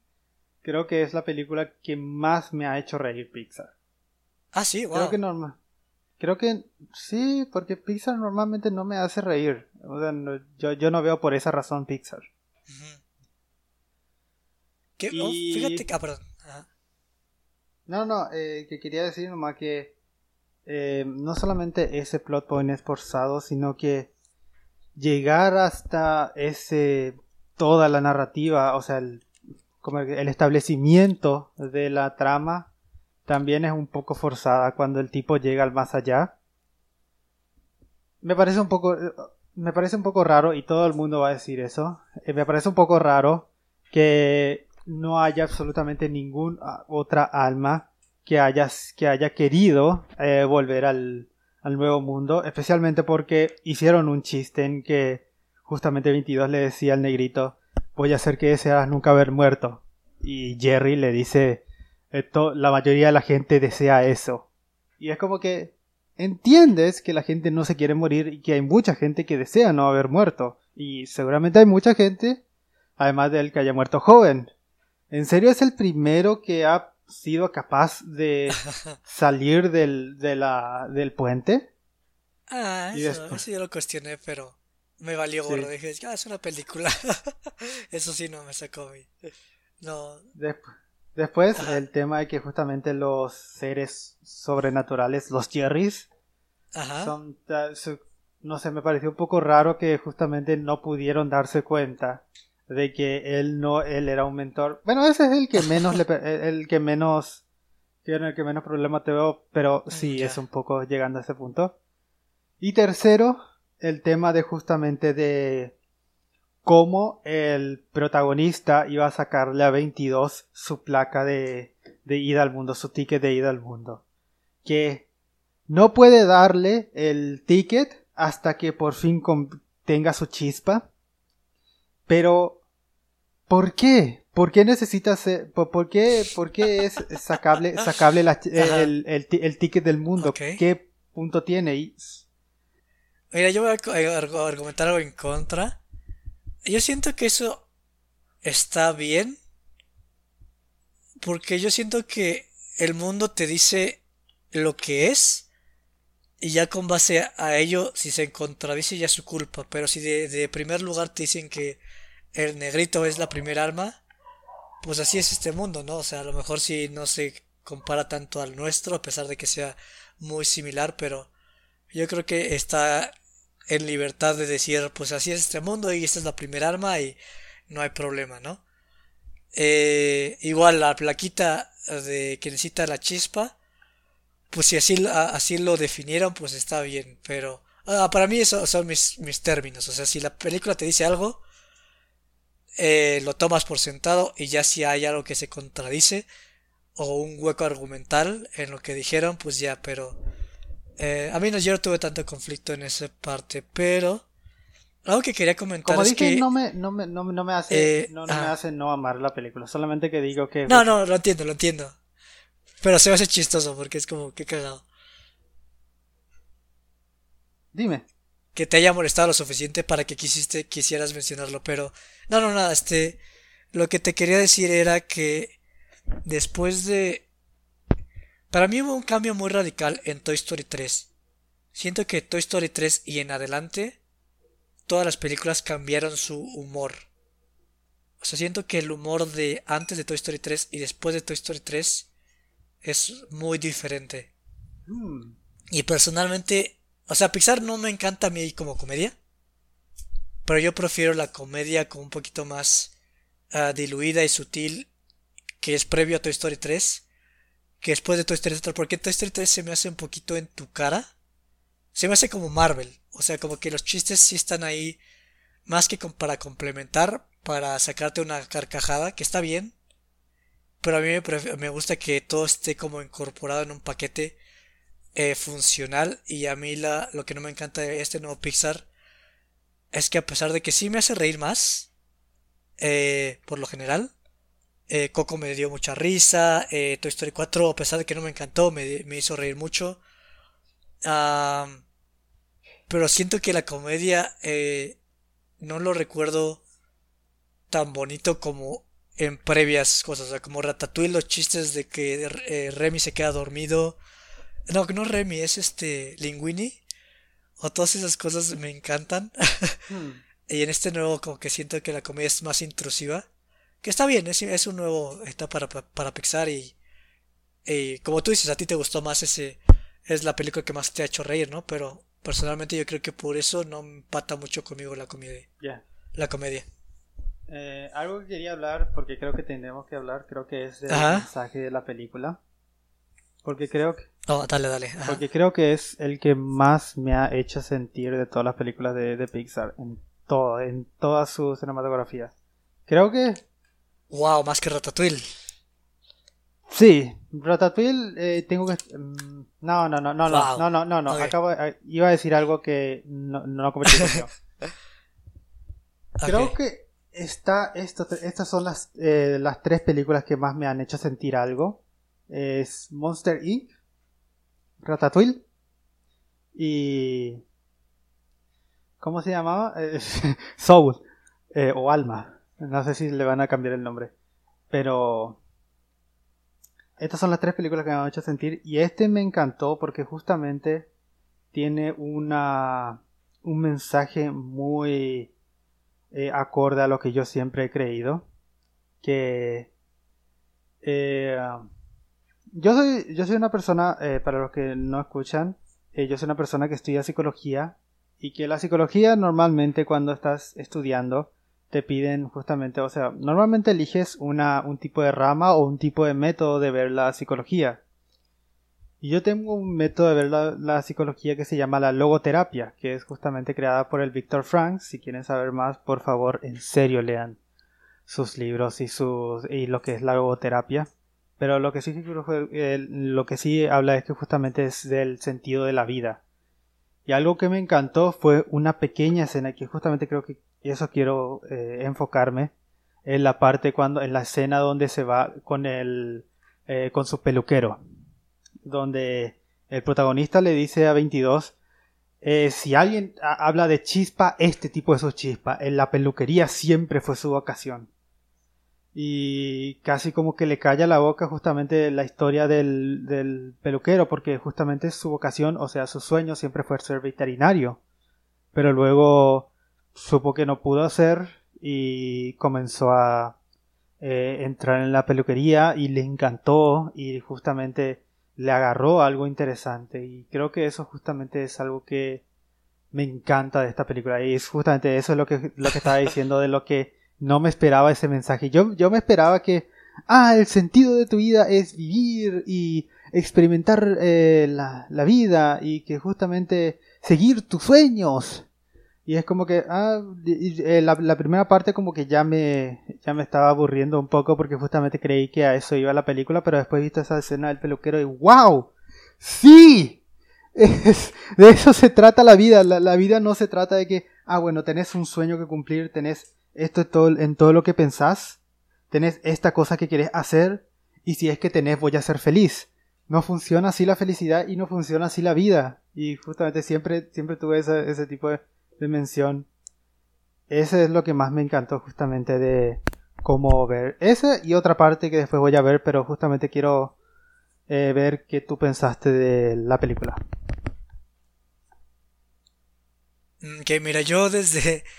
Creo que es la película que más me ha hecho reír Pixar. Ah, sí, wow. Creo que normal. Creo que sí, porque Pixar normalmente no me hace reír. O sea, yo, yo no veo por esa razón Pixar. Oh, fíjate que... Ah, perdón. No, no, eh, que quería decir nomás que eh, no solamente ese plot point es forzado, sino que llegar hasta ese toda la narrativa, o sea, el, como el establecimiento de la trama también es un poco forzada cuando el tipo llega al más allá. Me parece un poco me parece un poco raro y todo el mundo va a decir eso. Eh, me parece un poco raro que no haya absolutamente ninguna ah, otra alma que haya, que haya querido eh, volver al, al nuevo mundo, especialmente porque hicieron un chiste en que justamente 22 le decía al negrito, voy a hacer que deseas nunca haber muerto. Y Jerry le dice, la mayoría de la gente desea eso. Y es como que entiendes que la gente no se quiere morir y que hay mucha gente que desea no haber muerto. Y seguramente hay mucha gente, además de él que haya muerto joven. ¿En serio es el primero que ha sido capaz de salir del, de la, del puente? Ah, eso, yo lo cuestioné, pero me valió gorro. Dije, ah, es una película. eso sí no me sacó a mí. No. Después. Después, el tema de que justamente los seres sobrenaturales, los Jerrys, son, no sé, me pareció un poco raro que justamente no pudieron darse cuenta de que él no, él era un mentor. Bueno, ese es el que menos, le, el que menos, el que menos problema te veo, pero mm, sí, es un poco llegando a ese punto. Y tercero, el tema de justamente de cómo el protagonista iba a sacarle a 22 su placa de, de ida al mundo, su ticket de ida al mundo. Que no puede darle el ticket hasta que por fin tenga su chispa. Pero, ¿por qué? ¿Por qué necesita ser, por, qué, por qué es sacable, sacable el, el, ticket del mundo? ¿Qué punto tiene? Mira, yo voy a argumentar algo en contra. Yo siento que eso está bien. Porque yo siento que el mundo te dice lo que es. Y ya con base a ello, si se contradice ya es su culpa. Pero si de, primer lugar te dicen que el negrito es la primera arma, pues así es este mundo, ¿no? O sea, a lo mejor si no se compara tanto al nuestro, a pesar de que sea muy similar, pero yo creo que está en libertad de decir, pues así es este mundo y esta es la primera arma y no hay problema, ¿no? Eh, igual la plaquita de que necesita la chispa, pues si así, así lo definieron, pues está bien, pero ah, para mí esos son mis, términos, o sea, si la película te dice algo, eh, lo tomas por sentado y ya si hay algo que se contradice o un hueco argumental en lo que dijeron, pues ya, pero eh, a mí no, yo no tuve tanto conflicto en esa parte, pero algo que quería comentar Como es dije, que no me, no me, no, me hace, eh, no, me hace no amar la película, solamente que digo que... No, no, lo entiendo, lo entiendo. Pero se me hace chistoso porque es como, qué cagado. Dime. Que te haya molestado lo suficiente para que quisiste, quisieras mencionarlo, pero... No, no, nada, este... lo que te quería decir era que después de... Para mí hubo un cambio muy radical en Toy Story 3. Siento que Toy Story 3 y en adelante todas las películas cambiaron su humor. O sea, siento que el humor de antes de Toy Story 3 y después de Toy Story 3 es muy diferente. Mm. Y personalmente, o sea, Pixar no me encanta a mí como comedia. Pero yo prefiero la comedia con un poquito más ah, diluida y sutil que es previo a Toy Story 3. Que después de Toy Story 3. Porque Toy Story 3 se me hace un poquito en tu cara. Se me hace como Marvel. O sea, como que los chistes sí están ahí. Más que para complementar. Para sacarte una carcajada. Que está bien. Pero a mí me, gusta que todo esté como incorporado en un paquete eh, funcional. Y a mí lo que no me encanta de este nuevo Pixar es que a pesar de que sí me hace reír más, eh, por lo general, eh, Coco me dio mucha risa, eh, Toy Story 4, a pesar de que no me encantó, me, hizo reír mucho. pero siento que la comedia no lo recuerdo tan bonito como en previas cosas, o sea, como Ratatouille, los chistes de que Remy se queda dormido. No, que no Remy, es este Linguini o todas esas cosas me encantan. Hmm. y en este nuevo como que siento que la comedia es más intrusiva. Que está bien, es, es un nuevo etapa para, para Pixar y, y, como tú dices, a ti te gustó más ese... Es la película que más te ha hecho reír, ¿no? Pero personalmente yo creo que por eso no empata mucho conmigo la comedia. Ya. La comedia. Eh, algo que quería hablar, porque creo que tendremos que hablar, creo que es del mensaje de la película. Porque creo que. Oh, dale, dale. Porque creo que es el que más me ha hecho sentir de todas las películas de, de Pixar. En todo, en toda su cinematografía. Creo que. Wow, más que Ratatouille. Sí, Ratatouille, eh, tengo que. Mm, no, no, no, no, wow. no, no, no, no. Okay. Acabo. Eh, iba a decir algo que no, no cometí. Creo okay. que está, esto, estas son las, eh, las tres películas que más me han hecho sentir algo. Es Monster Inc., Ratatouille y... ¿Cómo se llamaba? Eh, Soul eh, o Alma. No sé si le van a cambiar el nombre. Pero... Estas son las tres películas que me han hecho sentir y este me encantó porque justamente tiene una un mensaje muy eh, acorde a lo que yo siempre he creído que yo soy, yo soy una persona, eh, para los que no escuchan, eh, yo soy una persona que estudia psicología y que la psicología normalmente cuando estás estudiando te piden justamente, o sea, normalmente eliges una, un tipo de rama o un tipo de método de ver la psicología. Y yo tengo un método de ver la, psicología que se llama la logoterapia, que es justamente creada por el Viktor Frank. Si quieren saber más, por favor, en serio lean sus libros y, sus, y lo que es la logoterapia. Pero lo que sí lo que sí habla es que justamente es del sentido de la vida. Y algo que me encantó fue una pequeña escena que justamente creo que eso quiero eh, enfocarme en la parte cuando en la escena donde se va con el eh, con su peluquero donde el protagonista le dice a 22 eh, si alguien habla de chispa este tipo de su chispa. En la peluquería siempre fue su vocación y casi como que le calla la boca justamente la historia del, del, peluquero, porque justamente su vocación, o sea, su sueño siempre fue ser veterinario, pero luego supo que no pudo hacer y comenzó a eh, entrar en la peluquería y le encantó y justamente le agarró algo interesante y creo que eso justamente es algo que me encanta de esta película y es justamente eso es lo que, lo que estaba diciendo de lo que no me esperaba ese mensaje. Yo, yo me esperaba que, ah, el sentido de tu vida es vivir y experimentar eh, la, la, vida y que justamente seguir tus sueños. Y es como que, ah, eh, la, la, primera parte como que ya me, ya me estaba aburriendo un poco porque justamente creí que a eso iba la película, pero después he visto esa escena del peluquero y wow, sí, es, de eso se trata la vida. La, la vida no se trata de que, ah, bueno, tenés un sueño que cumplir, tenés esto es todo, en todo lo que pensás, tenés esta cosa que querés hacer y si es que tenés voy a ser feliz. No funciona así la felicidad y no funciona así la vida. Y justamente siempre, siempre tuve ese, ese tipo de, mención. Ese es lo que más me encantó justamente de, cómo ver ese y otra parte que después voy a ver, pero justamente quiero eh, ver qué tú pensaste de la película. Mm, que mira, yo desde...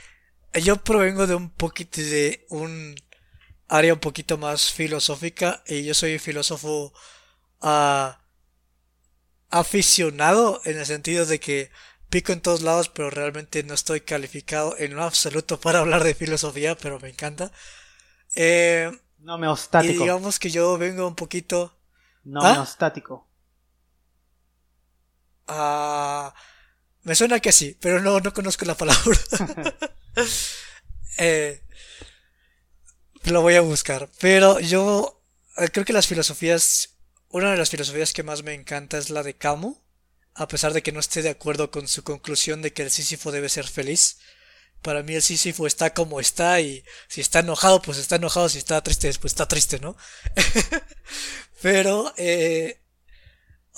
Yo provengo de un poquito de un área un poquito más filosófica y yo soy filósofo ah, aficionado en el sentido de que pico en todos lados pero realmente no estoy calificado en lo absoluto para hablar de filosofía pero me encanta eh, no meostático y digamos que yo vengo un poquito no meostático ah me suena que sí, pero no, no conozco la palabra. eh, lo voy a buscar. Pero yo eh, creo que las filosofías, una de las filosofías que más me encanta es la de Camus, a pesar de que no esté de acuerdo con su conclusión de que el Sísifo debe ser feliz. Para mí el Sísifo está como está y si está enojado, pues está enojado, si está triste, pues está triste, ¿no? Pero eh,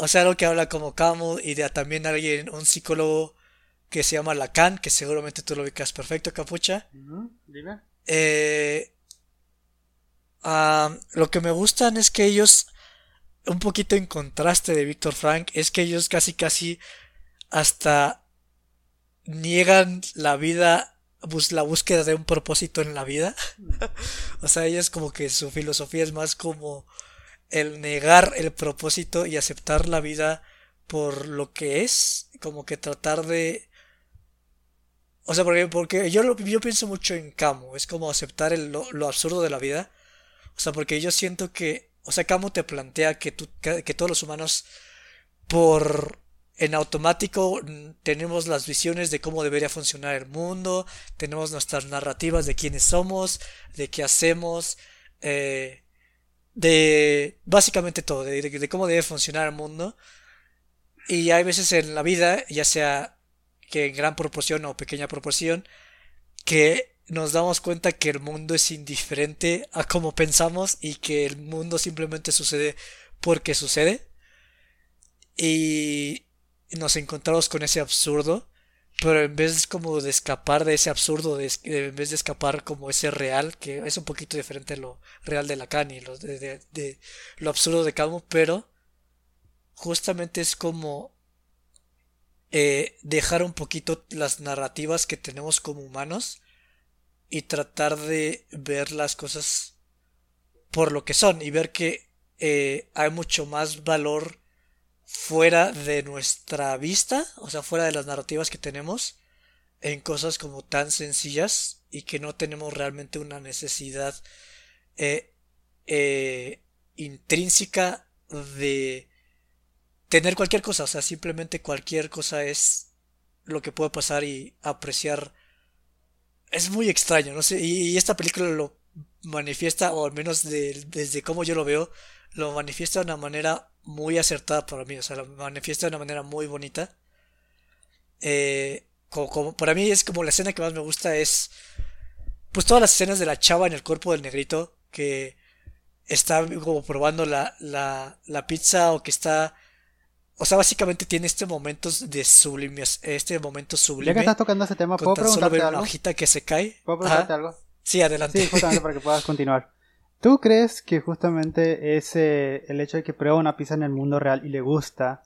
o sea, algo que habla como Camus y de también alguien, un psicólogo que se llama Lacan, que seguramente tú lo ubicas perfecto, Capucha. Dime. Eh, lo que me gustan es que ellos, un poquito en contraste de Víctor Frank, es que ellos casi casi hasta niegan la vida, la búsqueda de un propósito en la vida. O sea, ellos como que su filosofía es más como el negar el propósito y aceptar la vida por lo que es, como que tratar de... O sea, porque, porque yo, yo pienso mucho en Camus, es como aceptar el, lo, absurdo de la vida. O sea, porque yo siento que, o sea, Camus te plantea que, todos los humanos, por en automático tenemos las visiones de cómo debería funcionar el mundo, tenemos nuestras narrativas de quiénes somos, de qué hacemos, eh, de básicamente todo, de, cómo debe funcionar el mundo. Y hay veces en la vida, ya sea que en gran proporción o pequeña proporción, que nos damos cuenta que el mundo es indiferente a cómo pensamos y que el mundo simplemente sucede porque sucede. Y nos encontramos con ese absurdo pero en vez como de escapar de ese absurdo, en vez de escapar como ese real, que es un poquito diferente a lo real de Lacan y lo, de, lo absurdo de Camus, pero justamente es como eh, dejar un poquito las narrativas que tenemos como humanos y tratar de ver las cosas por lo que son y ver que eh, hay mucho más valor fuera de nuestra vista, o sea, fuera de las narrativas que tenemos, en cosas como tan sencillas y que no tenemos realmente una necesidad eh, eh, intrínseca de tener cualquier cosa, o sea, simplemente cualquier cosa es lo que puede pasar y apreciar. Es muy extraño, no sé, y, esta película lo manifiesta, o al menos desde cómo yo lo veo, lo manifiesta de una manera muy acertada para mí, o sea, lo manifiesta de una manera muy bonita. Eh, como, para mí es como la escena que más me gusta es pues todas las escenas de la chava en el cuerpo del negrito que está como probando la, la, la pizza o que está o sea, básicamente tiene este momento de sublime, este momento sublime. Ya que estás tocando ese tema, ¿puedo preguntarte algo? una hojita que se cae. ¿Puedo preguntarte algo? Sí, adelante. Sí, justamente para que puedas continuar. ¿Tú crees que justamente ese, el hecho de que prueba una pizza en el mundo real y le gusta,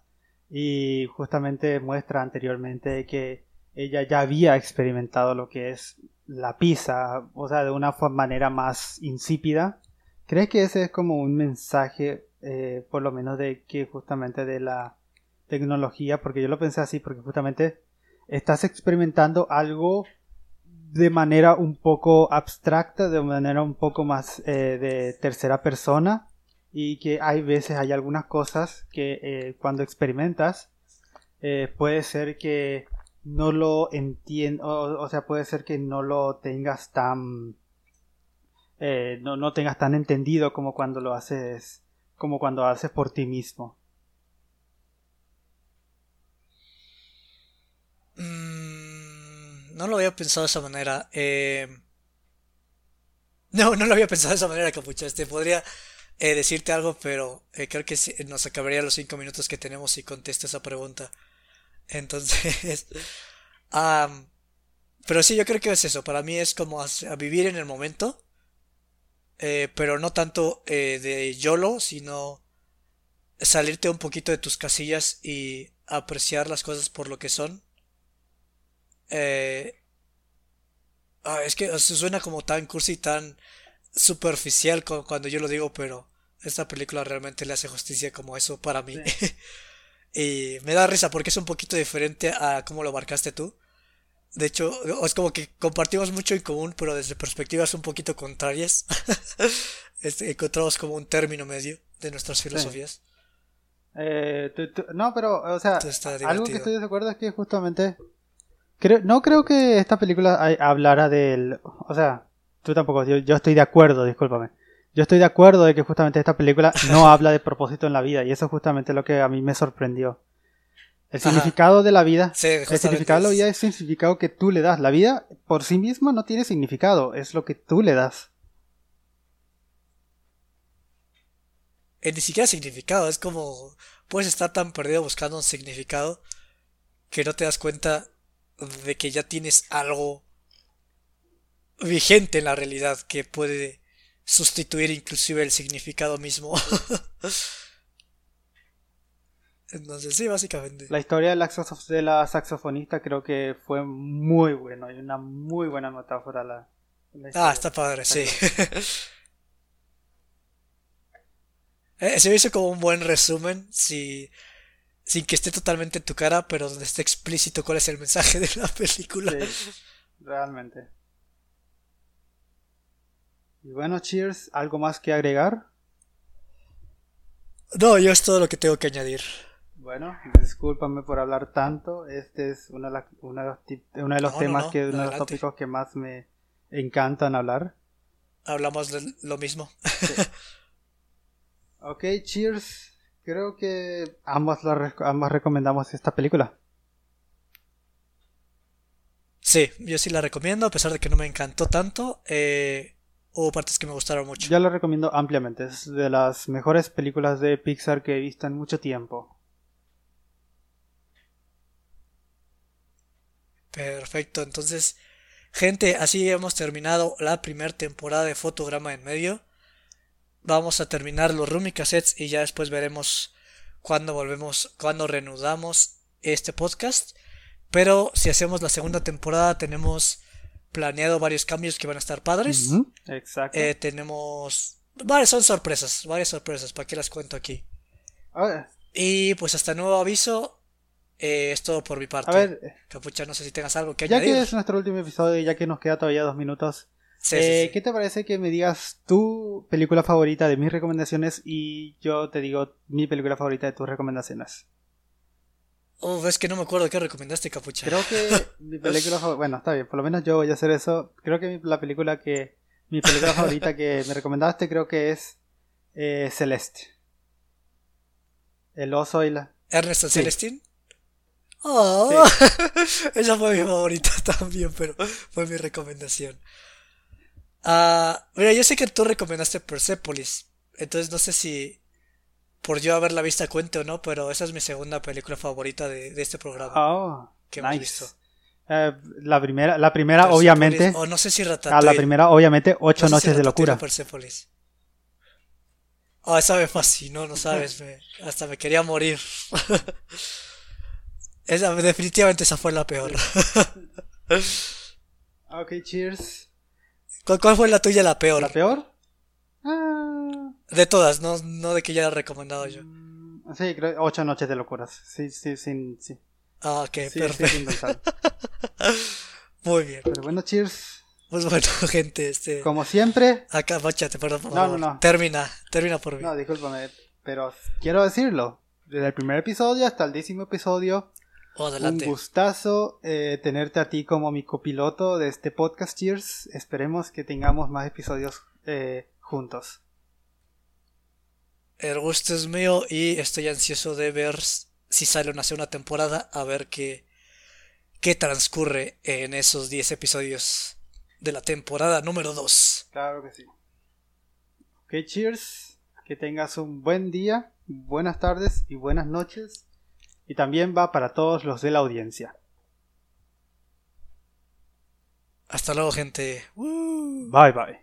y justamente muestra anteriormente que ella ya había experimentado lo que es la pizza, o sea, de una manera más insípida, ¿crees que ese es como un mensaje, eh, por lo menos de que justamente de la tecnología? Porque yo lo pensé así, porque justamente estás experimentando algo de manera un poco abstracta, de manera un poco más eh, de tercera persona y que hay veces, hay algunas cosas que eh, cuando experimentas eh, puede ser que no lo entiendas, o, sea, puede ser que no lo tengas tan, no, no, tengas tan entendido como cuando lo haces, como cuando haces por ti mismo. No lo había pensado de esa manera. Eh... No, no lo había pensado de esa manera, Capucha. Este, podría eh, decirte algo, pero eh, creo que nos acabaría los cinco minutos que tenemos si contesto esa pregunta. Entonces, pero sí, yo creo que es eso. Para mí es como vivir en el momento eh, pero no tanto eh, de YOLO, sino salirte un poquito de tus casillas y apreciar las cosas por lo que son. Eh, ah, es que suena como tan cursi, tan superficial cuando yo lo digo, pero esta película realmente le hace justicia como eso para mí. y me da risa porque es un poquito diferente a cómo lo marcaste tú. De hecho, es como que compartimos mucho en común, pero desde perspectivas un poquito contrarias. este, encontramos como un término medio de nuestras filosofías. Eh, no, pero, o sea, algo que estoy de acuerdo es que justamente. Creo, no creo que esta película hablara del. O sea, tú tampoco, yo, yo estoy de acuerdo, discúlpame. Yo estoy de acuerdo de que justamente esta película no habla de propósito en la vida, y eso es justamente lo que a mí me sorprendió. El significado de la vida. el significado de la vida es el significado que tú le das. La vida por sí misma no tiene significado, es lo que tú le das. Eh, ni siquiera significado, es como puedes estar tan perdido buscando un significado que no te das cuenta de que ya tienes algo vigente en la realidad que puede sustituir inclusive el significado mismo. Entonces, sí, básicamente. La historia de la, de la saxofonista creo que fue muy bueno. Hay una muy buena metáfora. La, ah, está padre, sí. eh, se me hizo como un buen resumen, si, sin que esté totalmente en tu cara, pero donde esté explícito cuál es el mensaje de la película. Sí, realmente. Y bueno, Cheers, ¿algo más que agregar? No, yo es todo lo que tengo que añadir. Bueno, discúlpame por hablar tanto. Este es uno de, los, temas, que, uno de los tópicos que más me encantan hablar. Hablamos de lo mismo. ok, cheers. Creo que ambas, ambas recomendamos esta película. Sí, yo sí la recomiendo, a pesar de que no me encantó tanto. Eh, hubo partes que me gustaron mucho. Ya la recomiendo ampliamente. Es de las mejores películas de Pixar que he visto en mucho tiempo. Perfecto, entonces, gente, así hemos terminado la primera temporada de Fotograma en medio. Vamos a terminar los Rumi Cassettes y ya después veremos cuándo volvemos, cuándo reanudamos este podcast. Pero si hacemos la segunda temporada, tenemos planeado varios cambios que van a estar padres. Exacto. Eh, tenemos. Varias son sorpresas, varias sorpresas, ¿para qué las cuento aquí? Y pues hasta nuevo aviso, eh, es todo por mi parte. A ver, Capucha, no sé si tengas algo que ya añadir. Ya que es nuestro último episodio y ya que nos queda todavía dos minutos, eh, ¿qué te parece que me digas tu película favorita de mis recomendaciones y yo te digo mi película favorita de tus recomendaciones? Oh, ves que no me acuerdo qué recomendaste, Capucha. Creo que mi película favorita. Bueno, está bien, por lo menos yo voy a hacer eso. Creo que la película que. Mi película favorita que me recomendaste creo que es eh, Celeste. El oso y la. ¿Ernesto Celestín? Oh, esa fue mi favorita también, pero fue mi recomendación. Ah, mira, yo sé que tú recomendaste Persepolis, entonces no sé si por yo haberla vista cuente o no, pero esa es mi segunda película favorita de, este programa. Oh, que hemos visto. Eh, la primera, la primera obviamente. O no sé si A la primera, obviamente, Ocho Noches de Locura. Persepolis. Oh, esa me fascinó, no sabes, hasta me quería morir. Esa, definitivamente esa fue la peor. ok, cheers. ¿Cuál, fue la tuya la peor? ¿La peor? Ah. De todas, no, no de que ya la he recomendado yo. Mm, sí, creo ocho noches de locuras. Sí, sí, sí. sí. Ah, ok, perfecto. Muy bien. Pero bueno, cheers. Pues bueno, gente, este. Como siempre. Acá, báchate, perdón, por No, no, no. Termina, termina por mí. No, discúlpame, pero quiero decirlo. Desde el primer episodio hasta el décimo episodio, Un gustazo eh, tenerte a ti como mi copiloto de este podcast Cheers. Esperemos que tengamos más episodios eh, juntos. El gusto es mío y estoy ansioso de ver si sale una segunda temporada, a ver qué, qué transcurre en esos 10 episodios de la temporada número 2. Claro que sí. Ok, cheers. Que tengas un buen día, buenas tardes y buenas noches y también va para todos los de la audiencia. Hasta luego, gente. Bye bye.